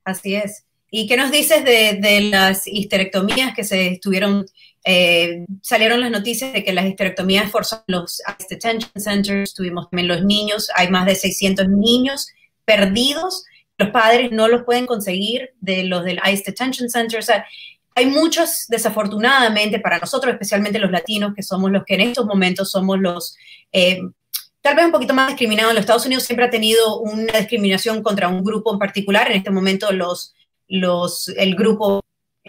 Así es. ¿Y qué nos dices de, las histerectomías que se estuvieron, eh, salieron las noticias de que las histerectomías forzaron los ICE detention centers, tuvimos también los niños, hay más de 600 niños perdidos, los padres no los pueden conseguir de los del ICE detention center, o sea, hay muchos, desafortunadamente, para nosotros, especialmente los latinos, que somos los que en estos momentos somos los, eh, tal vez un poquito más discriminados. Los Estados Unidos siempre ha tenido una discriminación contra un grupo en particular. En este momento, los, los, el grupo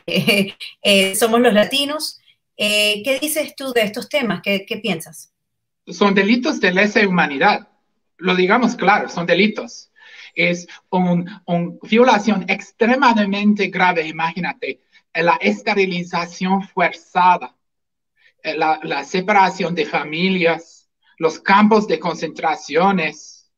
eh, eh, somos los latinos. ¿Qué dices tú de estos temas? ¿Qué, ¿Qué, piensas? Son delitos de lesa humanidad. Lo digamos claro, son delitos. Es una un violación extremadamente grave, imagínate la esterilización forzada, la, la separación de familias, los campos de concentraciones.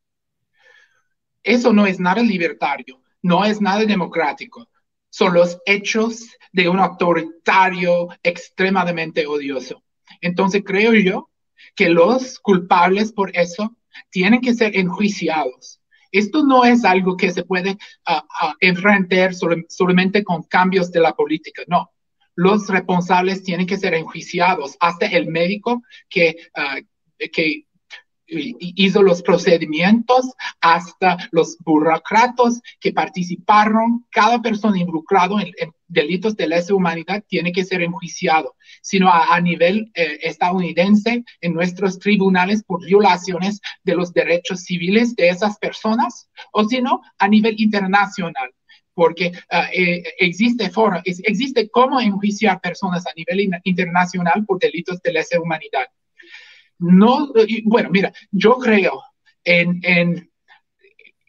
Eso no es nada libertario, no es nada democrático. Son los hechos de un autoritario extremadamente odioso. Entonces creo yo que los culpables por eso tienen que ser enjuiciados esto no es algo que se puede uh, enfrentar solamente con cambios de la política, no. Los responsables tienen que ser enjuiciados, hasta el médico que, ah, que hizo los procedimientos hasta los burócratas que participaron, cada persona involucrada en, delitos de lesa humanidad tiene que ser enjuiciado, sino a, nivel eh, estadounidense en nuestros tribunales por violaciones de los derechos civiles de esas personas, o sino a nivel internacional porque ah, eh, existe foro, existe cómo enjuiciar personas a nivel internacional por delitos de lesa humanidad. No, bueno, mira, yo creo en, en,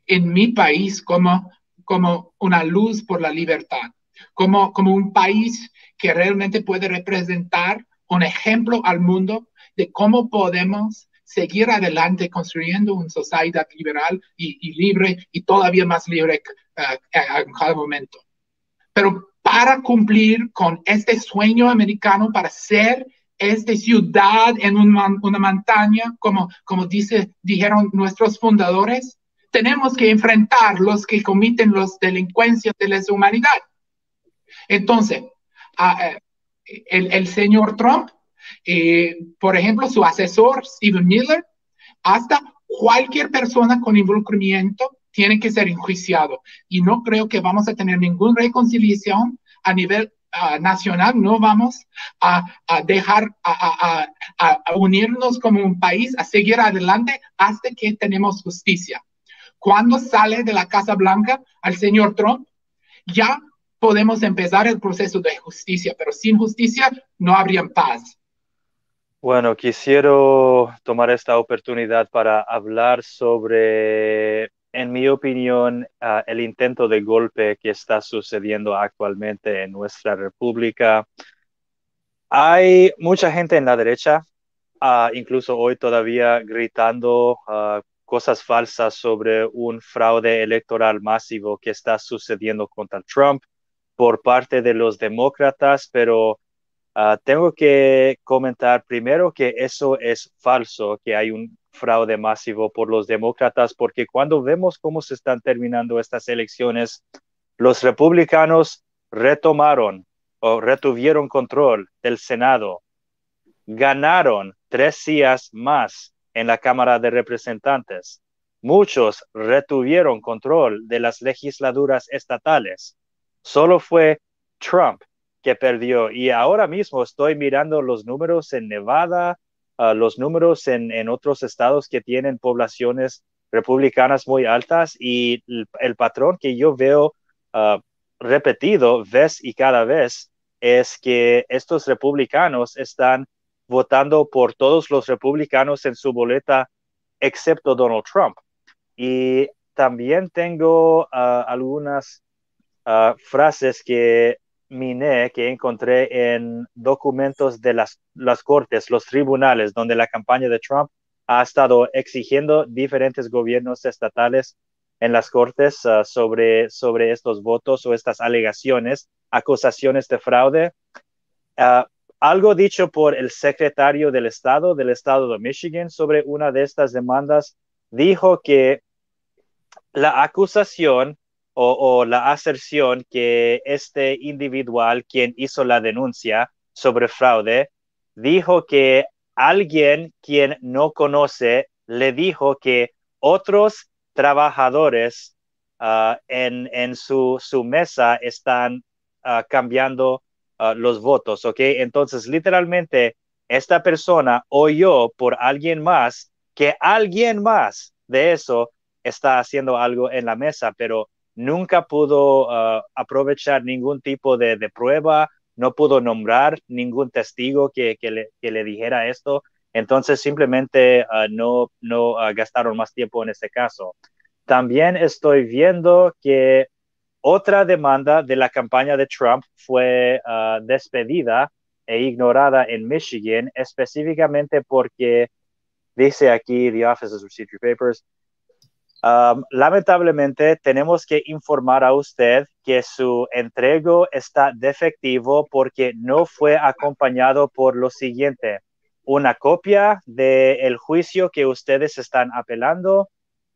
en mi país como, como una luz por la libertad, como, como un país que realmente puede representar un ejemplo al mundo de cómo podemos seguir adelante construyendo una sociedad liberal y, libre y todavía más libre uh, en cada momento. Pero para cumplir con este sueño americano, para ser esta ciudad en una, montaña, como, como dice, dijeron nuestros fundadores, tenemos que enfrentar los que comiten las delincuencias de la humanidad. Entonces, eh, el, el, señor Trump, eh, por ejemplo, su asesor Stephen Miller, hasta cualquier persona con involucramiento tiene que ser enjuiciado. Y no creo que vamos a tener ninguna reconciliación a nivel nacional, no vamos a, a dejar a, a, unirnos como un país, a seguir adelante hasta que tenemos justicia. Cuando sale de la Casa Blanca al señor Trump, ya podemos empezar el proceso de justicia, pero sin justicia no habría paz. Bueno, quisiera tomar esta oportunidad para hablar sobre, en mi opinión, ah, el intento de golpe que está sucediendo actualmente en nuestra república. Hay mucha gente en la derecha, uh, incluso hoy todavía gritando uh, cosas falsas sobre un fraude electoral masivo que está sucediendo contra Trump por parte de los demócratas, pero uh, tengo que comentar primero que eso es falso, que hay un fraude masivo por los demócratas, porque cuando vemos cómo se están terminando estas elecciones, los republicanos retomaron o retuvieron control del Senado, ganaron tres días más en la Cámara de Representantes. Muchos retuvieron control de las legislaturas estatales. Solo fue Trump que perdió. Y ahora mismo estoy mirando los números en Nevada, uh, los números en, en, otros estados que tienen poblaciones republicanas muy altas y el, patrón que yo veo uh, repetido vez y cada vez es que estos republicanos están votando por todos los republicanos en su boleta, excepto Donald Trump. Y también tengo uh, algunas uh, frases que miné, que encontré en documentos de las, las cortes, los tribunales, donde la campaña de Trump ha estado exigiendo diferentes gobiernos estatales en las cortes uh, sobre, sobre estos votos o estas alegaciones, acusaciones de fraude. Uh, algo dicho por el secretario del Estado del Estado de Michigan sobre una de estas demandas dijo que la acusación o, la aserción que este individual quien hizo la denuncia sobre fraude dijo que alguien quien no conoce le dijo que otros trabajadores uh, en, en su, su, mesa están uh, cambiando Uh, los votos, ¿ok? Entonces, literalmente, esta persona oyó por alguien más que alguien más de eso está haciendo algo en la mesa, pero nunca pudo uh, aprovechar ningún tipo de, prueba, no pudo nombrar ningún testigo que, le, dijera esto. Entonces, simplemente uh, no, no gastaron más tiempo en este caso. También estoy viendo que otra demanda de la campaña de Trump fue despedida e ignorada en Michigan, específicamente porque dice aquí The Office received your papers. Lamentablemente tenemos que informar a usted que su entrego está defectivo porque no fue acompañado por lo siguiente, una copia del juicio que ustedes están apelando,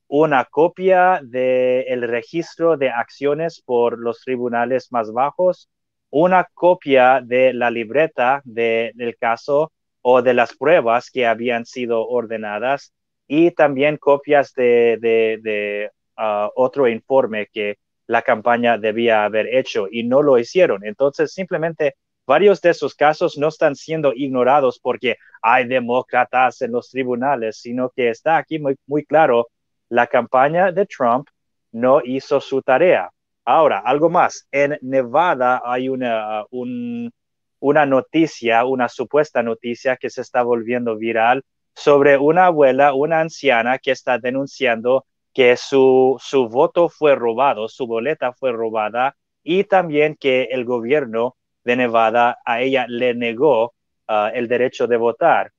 una copia del registro de acciones por los tribunales más bajos, una copia de la libreta del caso o de las pruebas que habían sido ordenadas y también copias de, ah, otro informe que la campaña debía haber hecho y no lo hicieron. Entonces, simplemente varios de esos casos no están siendo ignorados porque hay demócratas en los tribunales, sino que está aquí muy, muy claro la campaña de Trump no hizo su tarea. Ahora, algo más. En Nevada hay una, una noticia, una supuesta noticia que se está volviendo viral sobre una abuela, una anciana que está denunciando que su, su voto fue robado, su boleta fue robada y también que el gobierno de Nevada a ella le negó ah, el derecho de votar.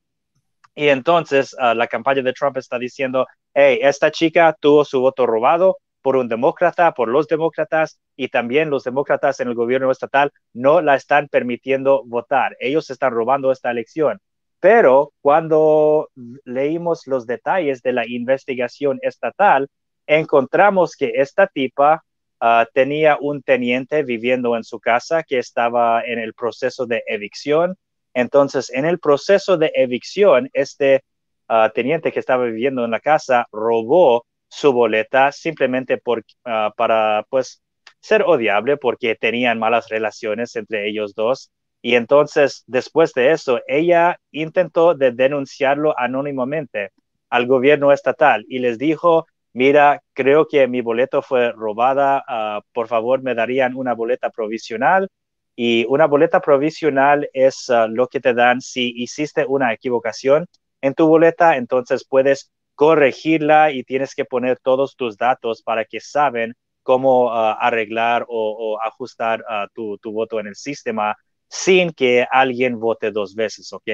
Y entonces ah, la campaña de Trump está diciendo, hey, esta chica tuvo su voto robado por un demócrata, por los demócratas, y también los demócratas en el gobierno estatal no la están permitiendo votar. Ellos están robando esta elección. Pero cuando leímos los detalles de la investigación estatal, encontramos que esta tipa ah, tenía un teniente viviendo en su casa que estaba en el proceso de evicción. Entonces, en el proceso de evicción, este ah, teniente que estaba viviendo en la casa robó su boleta simplemente ah, para pues ser odiable porque tenían malas relaciones entre ellos dos. Y entonces, después de eso, ella intentó de denunciarlo anónimamente al gobierno estatal y les dijo, mira, creo que mi boleto fue robada, ah, por favor me darían una boleta provisional. Y una boleta provisional es ah, lo que te dan si hiciste una equivocación en tu boleta, entonces puedes corregirla y tienes que poner todos tus datos para que saben cómo ah, arreglar o, ajustar tu, voto en el sistema sin que alguien vote dos veces, ¿ok?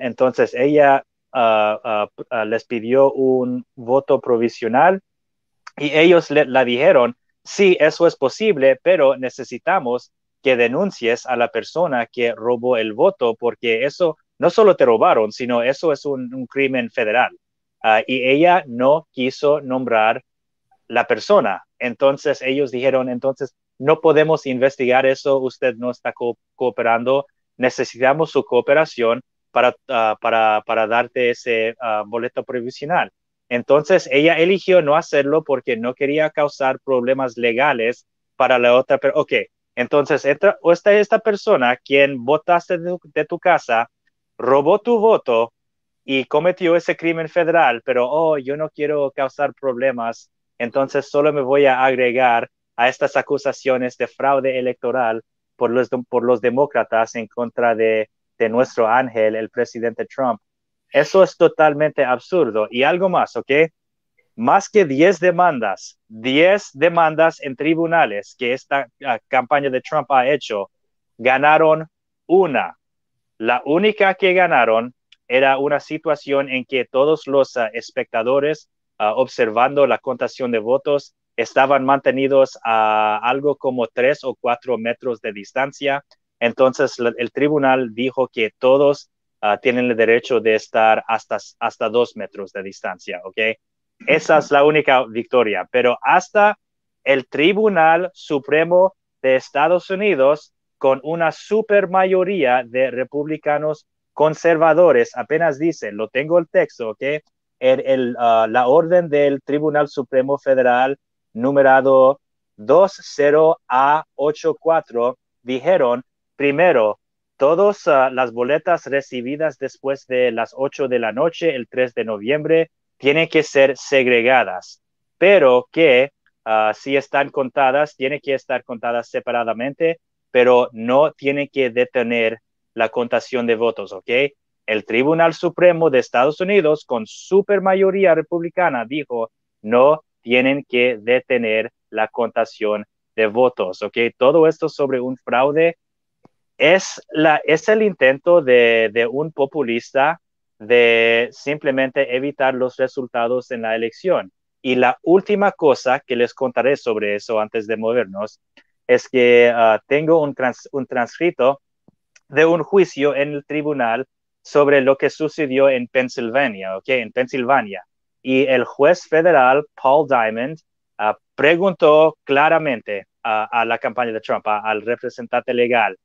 entonces ella les pidió un voto provisional y ellos le, la dijeron, sí, eso es posible, pero necesitamos que denuncies a la persona que robó el voto porque eso no solo te robaron, sino eso es un, crimen federal. Ah, y ella no quiso nombrar la persona. Entonces ellos dijeron, entonces no podemos investigar eso, usted no está cooperando, necesitamos su cooperación para, ah, para, para, darte ese uh, boleto provisional. Entonces ella eligió no hacerlo porque no quería causar problemas legales para la otra. Pero, ok, entonces esta, esta persona quien votaste de tu, casa robó tu voto y cometió ese crimen federal, pero oh, yo no quiero causar problemas, entonces solo me voy a agregar a estas acusaciones de fraude electoral por los, por los demócratas en contra de, nuestro ángel, el presidente Trump. Eso es totalmente absurdo. Y algo más, ¿ok? Más que 10 demandas, 10 demandas en tribunales que esta ah, campaña de Trump ha hecho, ganaron una. La única que ganaron era una situación en que todos los ah, espectadores ah, observando la contación de votos estaban mantenidos a algo como tres o cuatro metros de distancia. Entonces el tribunal dijo que todos ah, tienen el derecho de estar hasta, hasta dos metros de distancia, ¿ok? Esa es la única victoria, pero hasta el Tribunal Supremo de Estados Unidos, con una super mayoría de republicanos conservadores, apenas dice, lo tengo el texto, ¿ok? El, ah, la orden del Tribunal Supremo Federal numerado 20A84 dijeron, primero, todas ah, las boletas recibidas después de las 8 de la noche, el 3 de noviembre, tienen que ser segregadas, pero que ah, si están contadas, tienen que estar contadas separadamente, pero no tienen que detener la contación de votos, ¿ok? El Tribunal Supremo de Estados Unidos, con super mayoría republicana, dijo, no tienen que detener la contación de votos, ¿ok? Todo esto sobre un fraude es, la, es el intento de, de un populista de simplemente evitar los resultados en la elección. Y la última cosa que les contaré sobre eso antes de movernos es que ah, tengo un, un transcrito de un juicio en el tribunal sobre lo que sucedió en Pensilvania, ¿ok? En Pensilvania y el juez federal Paul Diamond ah, preguntó claramente a la campaña de Trump, al representante legal,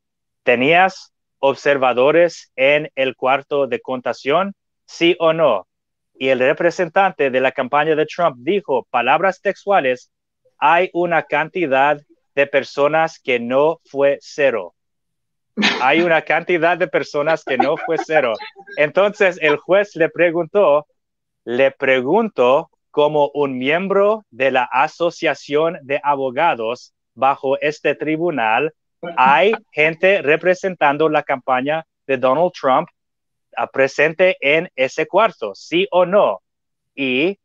¿tenías observadores en el cuarto de contación? ¿Sí o no? Y el representante de la campaña de Trump dijo, palabras textuales, hay una cantidad de personas que no fue cero. Hay una cantidad de personas que no fue cero. Entonces el juez le preguntó, le pregunto como un miembro de la Asociación de Abogados bajo este tribunal, ¿hay gente representando la campaña de Donald Trump ah, presente en ese cuarto? ¿Sí o no? Y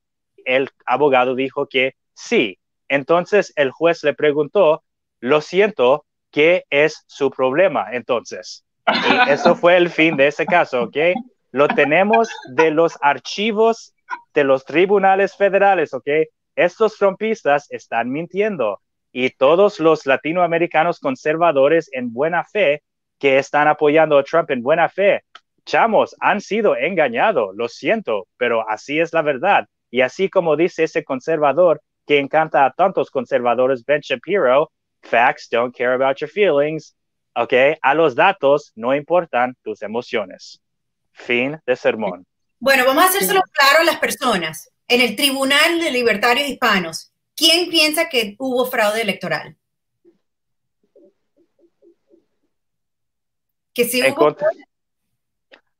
el abogado dijo que sí. Entonces el juez le preguntó, lo siento, ¿Qué es su problema entonces? Eso fue el fin de ese caso, ¿ok? Lo tenemos de los archivos de los tribunales federales, ¿ok? Estos trompistas están mintiendo y todos los latinoamericanos conservadores en buena fe que están apoyando a Trump en buena fe, chamos, han sido engañados, lo siento, pero así es la verdad. Y así como dice ese conservador que encanta a tantos conservadores, Ben Shapiro, facts don't care about your feelings, ¿ok? A los datos no importan tus emociones. Fin de sermón. Bueno, vamos a hacérselo claro a las personas. En el Tribunal de Libertarios Hispanos, ¿quién piensa que hubo fraude electoral? Que sí hubo...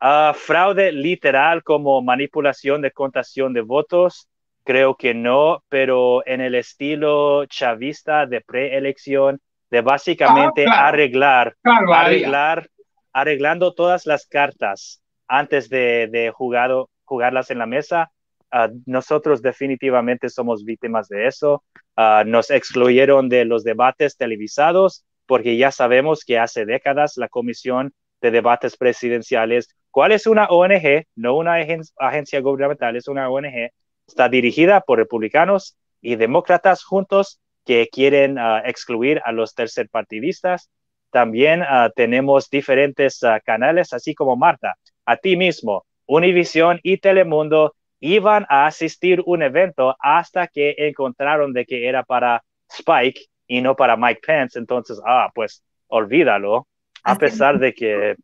Uh, fraude literal como manipulación de contación de votos, creo que no, pero en el estilo chavista de preelección, de básicamente ah, arreglar, arreglar, arreglando todas las cartas antes de, de jugado, jugarlas en la mesa. Uh, nosotros definitivamente somos víctimas de eso. Uh, nos excluyeron de los debates televisados porque ya sabemos que hace décadas la Comisión de Debates Presidenciales ¿Cuál es una ONG? No una agencia gubernamental, es una ONG. Está dirigida por republicanos y demócratas juntos que quieren ah, excluir a los tercerpartidistas. También ah, tenemos diferentes ah, canales, así como Marta, ti mismo, Univision y Telemundo iban a asistir un evento hasta que encontraron de que era para Spike y no para Mike Pence. Entonces, ah, pues olvídalo a pesar de que,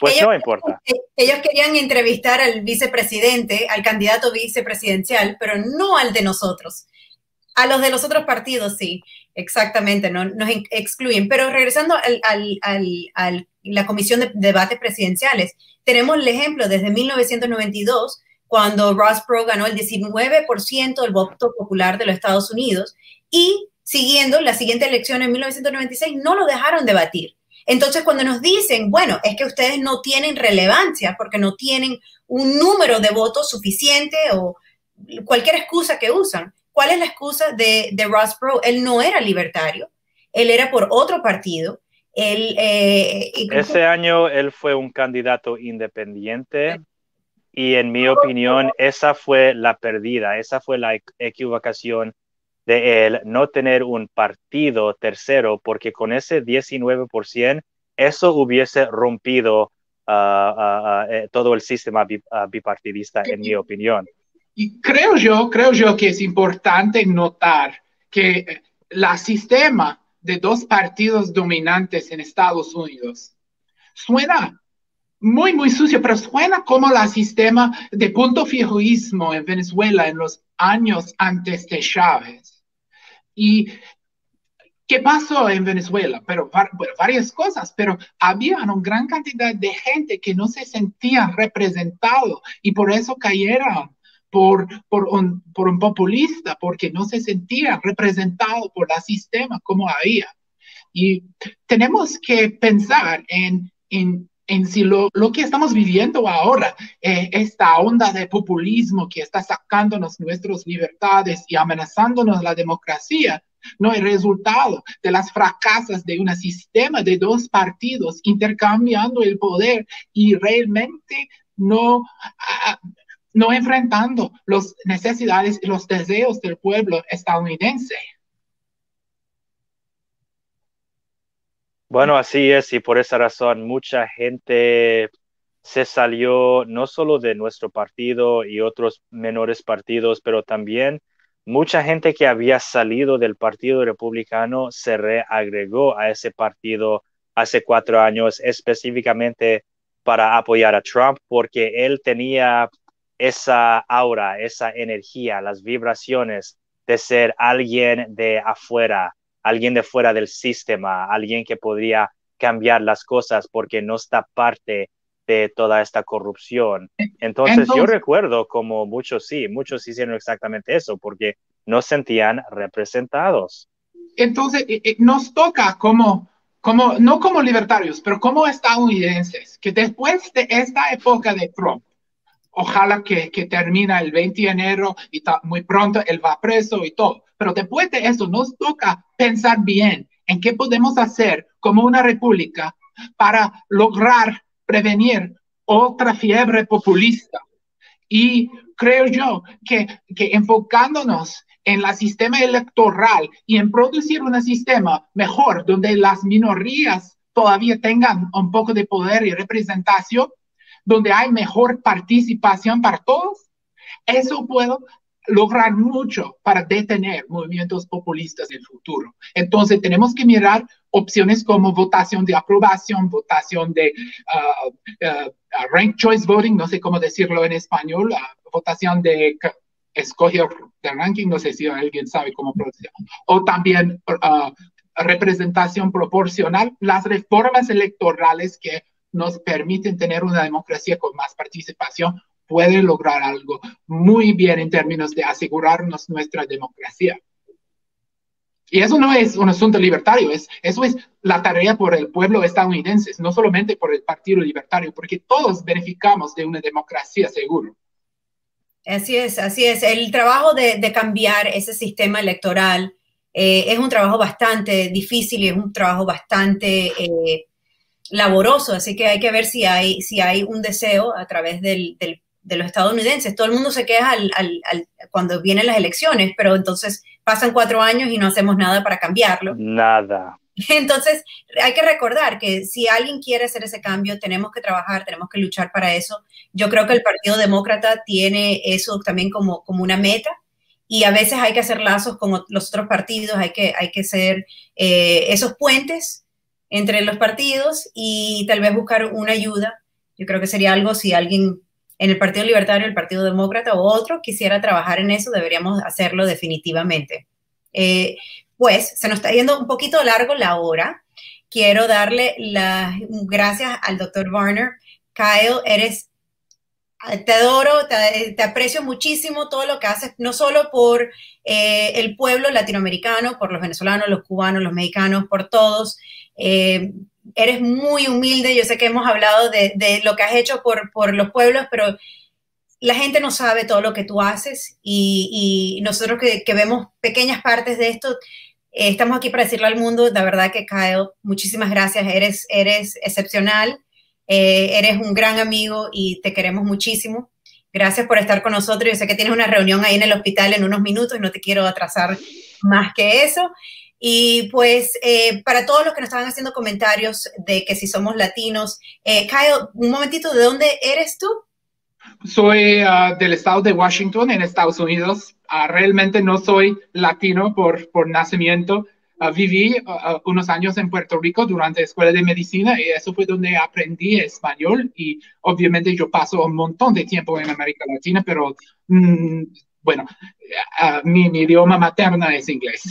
pues no importa. Ellos querían entrevistar al vicepresidente, al candidato vicepresidencial, pero no al de nosotros. A los de los otros partidos sí, exactamente, no, nos excluyen. Pero regresando a la Comisión de Debates Presidenciales, tenemos el ejemplo desde 1992, cuando Ross Perot ganó el 19% del voto popular de los Estados Unidos y siguiendo la siguiente elección en 1996 no lo dejaron debatir entonces, cuando nos dicen, bueno, es que ustedes no tienen relevancia porque no tienen un número de votos suficiente o cualquier excusa que usan, ¿cuál es la excusa de, Ross Perot? Él no era libertario, él era por otro partido. Él, eh, Ese año él fue un candidato independiente y en mi opinión esa fue la perdida, esa fue la equivocación de él no tener un partido tercero, porque con ese 19% eso hubiese rompido ah, ah, ah, eh, todo el sistema bipartidista, en mi opinión. Y creo yo, creo yo que es importante notar que la sistema de dos partidos dominantes en Estados Unidos suena muy, muy sucio, pero suena como la sistema de punto fijoísmo en Venezuela en los años antes de Chávez. ¿Y qué pasó en Venezuela? Pero varias cosas, pero había una gran cantidad de gente que no se sentía representado y por eso cayeron por, por, un, por un populista, porque no se sentía representado por el sistema como había. Y tenemos que pensar en, en, en si lo, lo, que estamos viviendo ahora, eh, esta onda de populismo que está sacándonos nuestras libertades y amenazándonos la democracia, no es resultado de las fracasas de un sistema de dos partidos intercambiando el poder y realmente no, ah, no enfrentando las necesidades y los deseos del pueblo estadounidense. Bueno, así es, y por esa razón mucha gente se salió no solo de nuestro partido y otros menores partidos, pero también mucha gente que había salido del Partido Republicano se reagregó a ese partido hace cuatro años específicamente para apoyar a Trump porque él tenía esa aura, esa energía, las vibraciones de ser alguien de afuera, alguien de fuera del sistema, alguien que podría cambiar las cosas porque no está parte de toda esta corrupción. Entonces, yo recuerdo como muchos sí, muchos hicieron exactamente eso porque no sentían representados. Entonces, eh, eh, nos toca como, como, no como libertarios, pero como estadounidenses, que después de esta época de Trump, ojalá que, que termina el 20 de enero y muy pronto él va preso y todo. Pero después de eso nos toca pensar bien en qué podemos hacer como una república para lograr prevenir otra fiebre populista. Y creo yo que, que enfocándonos en el sistema electoral y en producir un sistema mejor donde las minorías todavía tengan un poco de poder y representación, donde hay mejor participación para todos, eso puedo lograr mucho para detener movimientos populistas en el futuro. Entonces, tenemos que mirar opciones como votación de aprobación, votación de uh, uh, rank choice voting, no sé cómo decirlo en español, uh, votación de escoger de ranking, no sé si alguien sabe cómo pronunciar, o también representación proporcional, las reformas electorales que nos permiten tener una democracia con más participación pueden lograr algo muy bien en términos de asegurarnos nuestra democracia. Y eso no es un asunto libertario, es, eso es la tarea por el pueblo estadounidense, no solamente por el Partido Libertario, porque todos beneficiamos de una democracia segura. Así es, así es. El trabajo de, de cambiar ese sistema electoral eh, es un trabajo bastante difícil y es un trabajo bastante eh, laboroso, así que hay que ver si hay, si hay un deseo a través del, de los estadounidenses. Todo el mundo se queja al, al, cuando vienen las elecciones, pero entonces pasan cuatro años y no hacemos nada para cambiarlo. Nada. Entonces, hay que recordar que si alguien quiere hacer ese cambio, tenemos que trabajar, tenemos que luchar para eso. Yo creo que el Partido Demócrata tiene eso también como, como una meta y a veces hay que hacer lazos con los otros partidos, hay que, hay que hacer eh, esos puentes entre los partidos y tal vez buscar una ayuda. Yo creo que sería algo si alguien en el Partido Libertario, el Partido Demócrata o otro quisiera trabajar en eso, deberíamos hacerlo definitivamente. Eh, pues se nos está yendo un poquito largo la hora. Quiero darle las gracias al doctor Warner. Kyle, eres te adoro, te, aprecio muchísimo todo lo que haces, no solo por eh, el pueblo latinoamericano, por los venezolanos, los cubanos, los mexicanos, por todos. Eh, eres muy humilde, yo sé que hemos hablado de, lo que has hecho por, los pueblos, pero la gente no sabe todo lo que tú haces y, nosotros que, vemos pequeñas partes de esto, eh, estamos aquí para decirle al mundo, de verdad que Kyle, muchísimas gracias, eres, eres excepcional eh, eres un gran amigo y te queremos muchísimo. Gracias por estar con nosotros. Yo sé que tienes una reunión ahí en el hospital en unos minutos y no te quiero atrasar más que eso. Y pues eh, para todos los que nos estaban haciendo comentarios de que si somos latinos, eh, Kyle, un momentito, ¿de dónde eres tú? Soy ah, del estado de Washington, en Estados Unidos. Ah, realmente no soy latino por, por nacimiento. Ah, viví unos años en Puerto Rico durante la escuela de medicina y eso fue donde aprendí español y obviamente yo paso un montón de tiempo en América Latina, pero mm, bueno, mi, idioma materna es inglés.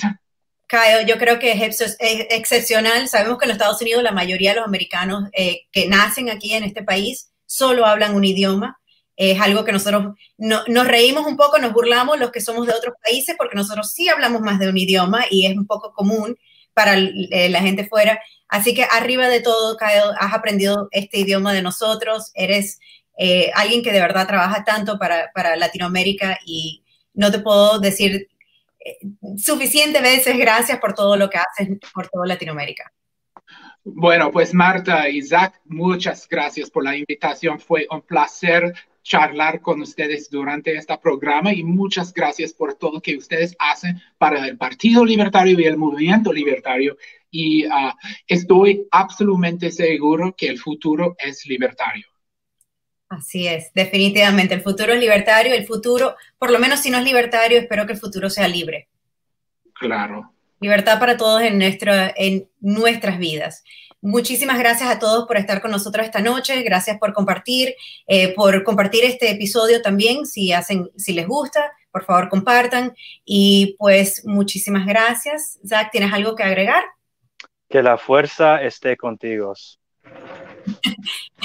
Kyle, yo creo que es excepcional. Sabemos que en los Estados Unidos la mayoría de los americanos eh, que nacen aquí en este país solo hablan un idioma es algo que nosotros nos reímos un poco, nos burlamos los que somos de otros países, porque nosotros sí hablamos más de un idioma y es un poco común para eh, la gente fuera. Así que arriba de todo, Kyle, has aprendido este idioma de nosotros, eres eh, alguien que de verdad trabaja tanto para, para Latinoamérica y no te puedo decir suficiente veces gracias por todo lo que haces por toda Latinoamérica. Bueno, pues Marta Zach, muchas gracias por la invitación. Fue un placer charlar con ustedes durante este programa y muchas gracias por todo que ustedes hacen para el Partido Libertario y el Movimiento Libertario. Y ah, estoy absolutamente seguro que el futuro es libertario. Así es, definitivamente. El futuro es libertario. El futuro, por lo menos si no es libertario, espero que el futuro sea libre. Claro. Libertad para todos en, nuestra, en nuestras vidas. Muchísimas gracias a todos por estar con nosotros esta noche. Gracias por compartir, eh, por compartir este episodio también. Si hacen, si les gusta, por favor compartan. Y pues muchísimas gracias. Zach, ¿tienes algo que agregar? Que la fuerza esté contigo.